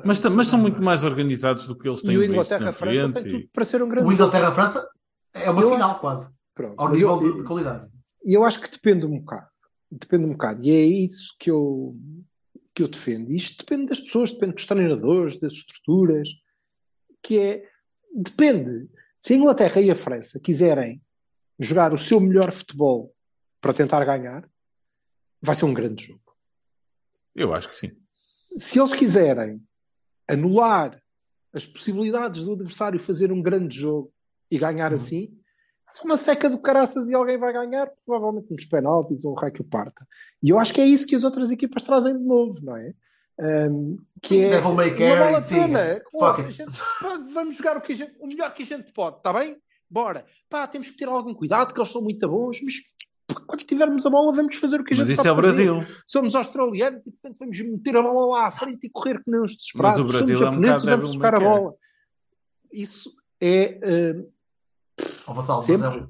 mas, mas são muito mais organizados do que eles têm E o Inglaterra-França tem frente. tudo para ser um grande O. Inglaterra-França é uma Eu final acho- quase, Pronto. ao nível eu, de, de qualidade. E eu acho que depende um bocado. Depende um bocado. E é isso que eu, que eu defendo. Isto depende das pessoas, depende dos treinadores, das estruturas, que é, depende. Se a Inglaterra e a França quiserem jogar o seu melhor futebol para tentar ganhar, vai ser um grande jogo. Eu acho que sim. Se eles quiserem anular as possibilidades do adversário fazer um grande jogo e ganhar Uhum. assim, é uma seca do caraças e alguém vai ganhar, provavelmente nos penaltis ou um raio que o parta. E eu acho que é isso que as outras equipas trazem de novo, não é? Um, que é Devil May não Care vale e a pena. gente- vamos jogar o, que a gente- o melhor que a gente pode, está bem? Bora. Pá, temos que ter algum cuidado, que eles são muito bons, mas quando tivermos a bola, vamos fazer o que a Mas gente isso sabe é o fazer Brasil. somos australianos e portanto vamos meter a bola lá à frente e correr que nem uns desesperados. Mas o Brasil somos é um japoneses vamos tocar a bola. Isso é. eh, Ó, Vassal, mas Sempre. é um-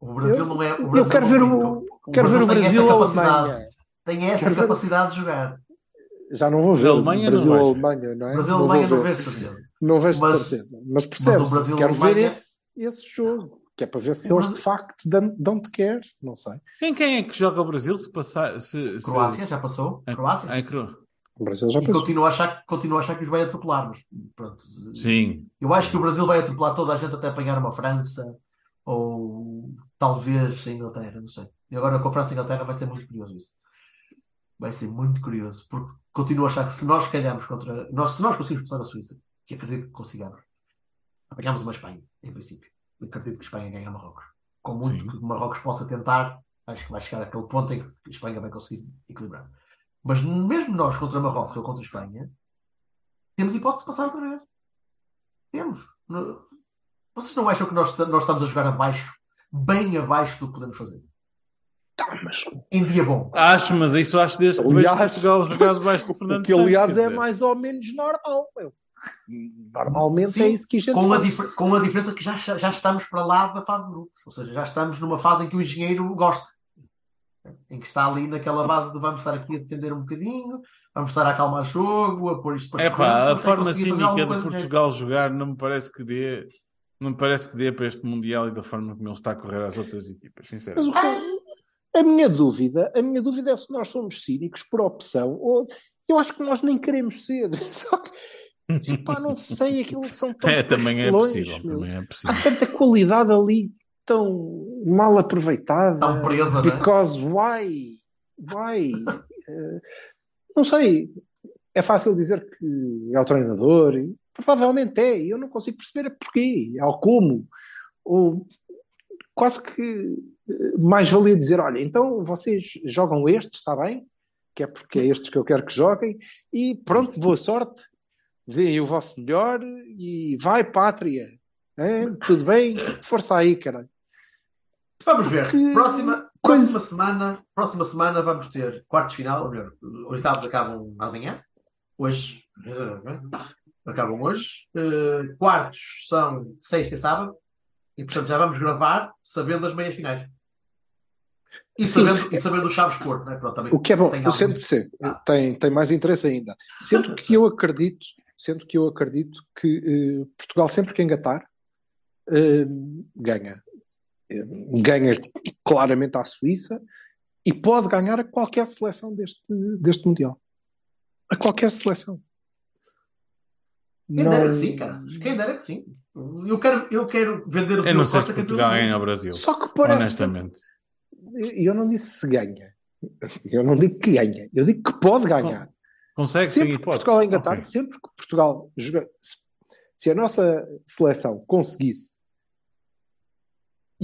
o Brasil Eu- não é. O eu Brasil quero não ver brinca. o, quero ver o tem essa Brasil capacidade. Alemanha. Tem essa Quero ver- capacidade de jogar. Já não vou ver. Alemanha não Brasil ver. Alemanha, não é? Brasil não Alemanha não ver. vês certeza. Não vejo Mas- de certeza. Mas Mas percebes? o Brasil quero ver Alemanha. esse, esse jogo. Que é para ver se O eles Brasil- de facto don't, care. Não sei. Quem, quem é que joga o Brasil se passar. Se, se... Croácia já passou? É, Croácia? é Cro- O Brasil já E pensou. continuo a, achar, continuo a achar que os vai atropelar, mas pronto. Sim. Eu acho que o Brasil vai atropelar toda a gente até apanhar uma França ou talvez a Inglaterra, não sei. E agora com a França e a Inglaterra vai ser muito curioso isso. Vai ser muito curioso, porque continuo a achar que se nós calharmos contra. Nós, se nós conseguirmos passar a Suíça, que acredito que consigamos, apanhamos uma Espanha, em princípio. Eu acredito que a Espanha ganha Marrocos. Com muito Sim. que Marrocos possa tentar, acho que vai chegar àquele ponto em que a Espanha vai conseguir equilibrar. Mas mesmo nós contra Marrocos ou contra a Espanha, temos hipótese de passar outra vez. Temos. Vocês não acham que nós, nós estamos a jogar abaixo, bem abaixo do que podemos fazer? Tá, mas Em dia bom. Acho, mas isso acho desde que Aliás, Portugal jogar debaixo do o Fernando que aliás Santos, é dizer. mais ou menos normal. meu. Normalmente Sim, é isso que a gente Com a, dif- com a diferença que já, já estamos para lá da fase de grupos. Ou seja, já estamos numa fase em que o engenheiro gosta. Em que está ali naquela base de vamos estar aqui a defender um bocadinho, vamos estar a acalmar o jogo, a pôr isto para É pá, a forma cínica de. Portugal jogar não me parece que dê. Não me parece que dê para este Mundial e da forma como ele está a correr às outras equipas, Mas sinceramente. o que- a minha dúvida, a minha dúvida é se nós somos cínicos por opção ou eu acho que nós nem queremos ser. Só que, pá, não sei, aquilo que são tão É, também é possível, meu. também é Há possível. tanta qualidade ali tão mal aproveitada. Tão presa, não é? Because why? Why? Eh, não sei. é fácil dizer que é o treinador, e provavelmente é, e eu não consigo perceber porquê, ao como. Ou quase que eh, mais valia dizer: olha, então vocês jogam estes, está bem? Que é porque é estes que eu quero que joguem, e pronto, boa sorte, deem o vosso melhor e vai, pátria. Hein? Tudo bem? Força aí, caralho. Vamos ver. Próxima, coisa- próxima, semana, próxima semana vamos ter quartos de final, ou melhor, os oitavos acabam amanhã. Hoje. Acabam hoje. Eh, quartos são sexta e sábado. E portanto já vamos gravar sabendo as meias finais. E Sim. sabendo, e sabendo o Chaves Porto, né? Pronto, também O que é bom, tem algo- sendo sim, Ah. tem, tem mais interesse ainda. Sendo que eu acredito, sendo que eu acredito que eh, Portugal sempre que engatar eh, ganha. Ganha claramente à Suíça e pode ganhar a qualquer seleção deste, deste Mundial. A qualquer seleção. Quem dera Não- que sim, cara. Quem dera que sim. Eu quero, eu quero vender o Eu não sei se Portugal ganha ao Brasil. Só que parece. Honestamente. E eu não disse se ganha. Eu não digo que ganha. Eu digo que pode ganhar. Consegue, sempre tem que. Portugal engatar, Ok. sempre que Portugal jogar, se, se a nossa seleção conseguisse,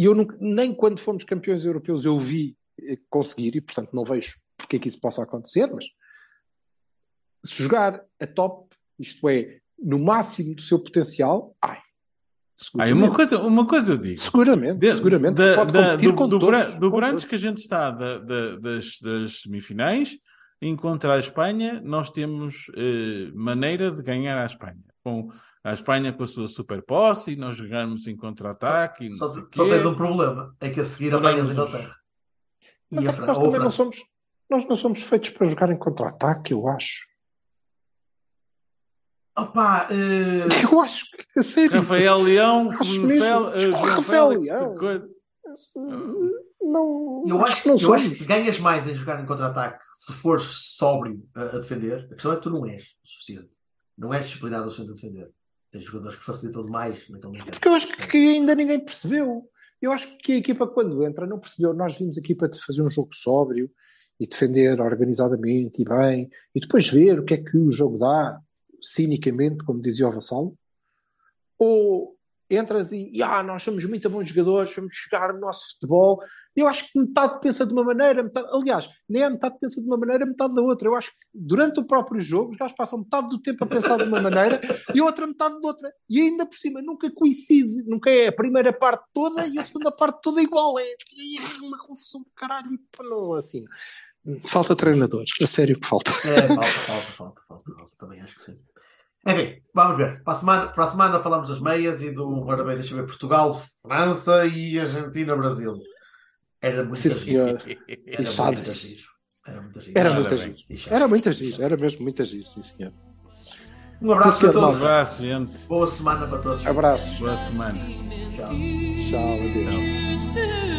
e eu nunca- nem quando fomos campeões europeus eu vi eh, conseguir, e portanto não vejo porque é que isso possa acontecer, mas se jogar a top, isto é, no máximo do seu potencial, ai, seguramente, uma coisa, uma coisa eu digo. seguramente, De- seguramente da- pode da- do, com do, todos. do Brandes que a gente está da- da- das, das semifinais, encontrar a Espanha, nós temos eh, maneira de ganhar a Espanha. Com a Espanha com a sua super posse e nós jogarmos em contra-ataque Só, só quê. tens um problema. É que a seguir apanhas a Inglaterra. Mas E é a que Fran- nós também não somos, nós não somos feitos para jogar em contra-ataque, eu acho. Opa, eh, Eu acho que, a sério. Rafael Leão, Acho mesmo. Eh, Desculpa, João Rafael Leão. coisa. Não, eu, acho, que não eu acho que ganhas mais em jogar em contra-ataque se fores sóbrio a, a defender. A questão é que tu não és o suficiente. Não és disciplinado o suficiente a defender. Tens jogadores que facilitam demais naquele campo. Porque eu acho que ainda ninguém percebeu. Eu acho que a equipa, quando entra, não percebeu. Nós vimos aqui para fazer um jogo sóbrio e defender organizadamente e bem, e depois ver o que é que o jogo dá, cinicamente, como dizia o Vassalo. Ou entras e, e, ah, nós somos muito bons jogadores, vamos jogar o nosso futebol. Eu acho que metade pensa de uma maneira, metade, aliás, nem a metade pensa de uma maneira, metade da outra. Eu acho que durante o próprio jogo os gajos passam metade do tempo a pensar de uma maneira e a outra metade de outra. E ainda por cima nunca coincide, nunca é a primeira parte toda e a segunda parte toda igual. É, é uma confusão do caralho. Não, assim. Falta treinadores, a sério que falta. É, falta, falta, falta, falta, falta. Também acho que sim. Enfim, vamos ver. Para a semana, para a semana falamos das meias e do, ora bem, deixa eu ver, Portugal, França e Argentina, Brasil. Era muito Sim, giro. senhor. Era muito Sabe-se. giro. Era muito giro. Era muito chato. Era muito agir, era mesmo muito agir, sim senhor. Um abraço Sim, senhor, para Um todos. abraço, gente. Boa semana para todos. Abraços. Boa semana. Tchau. Tchau, adeus. tão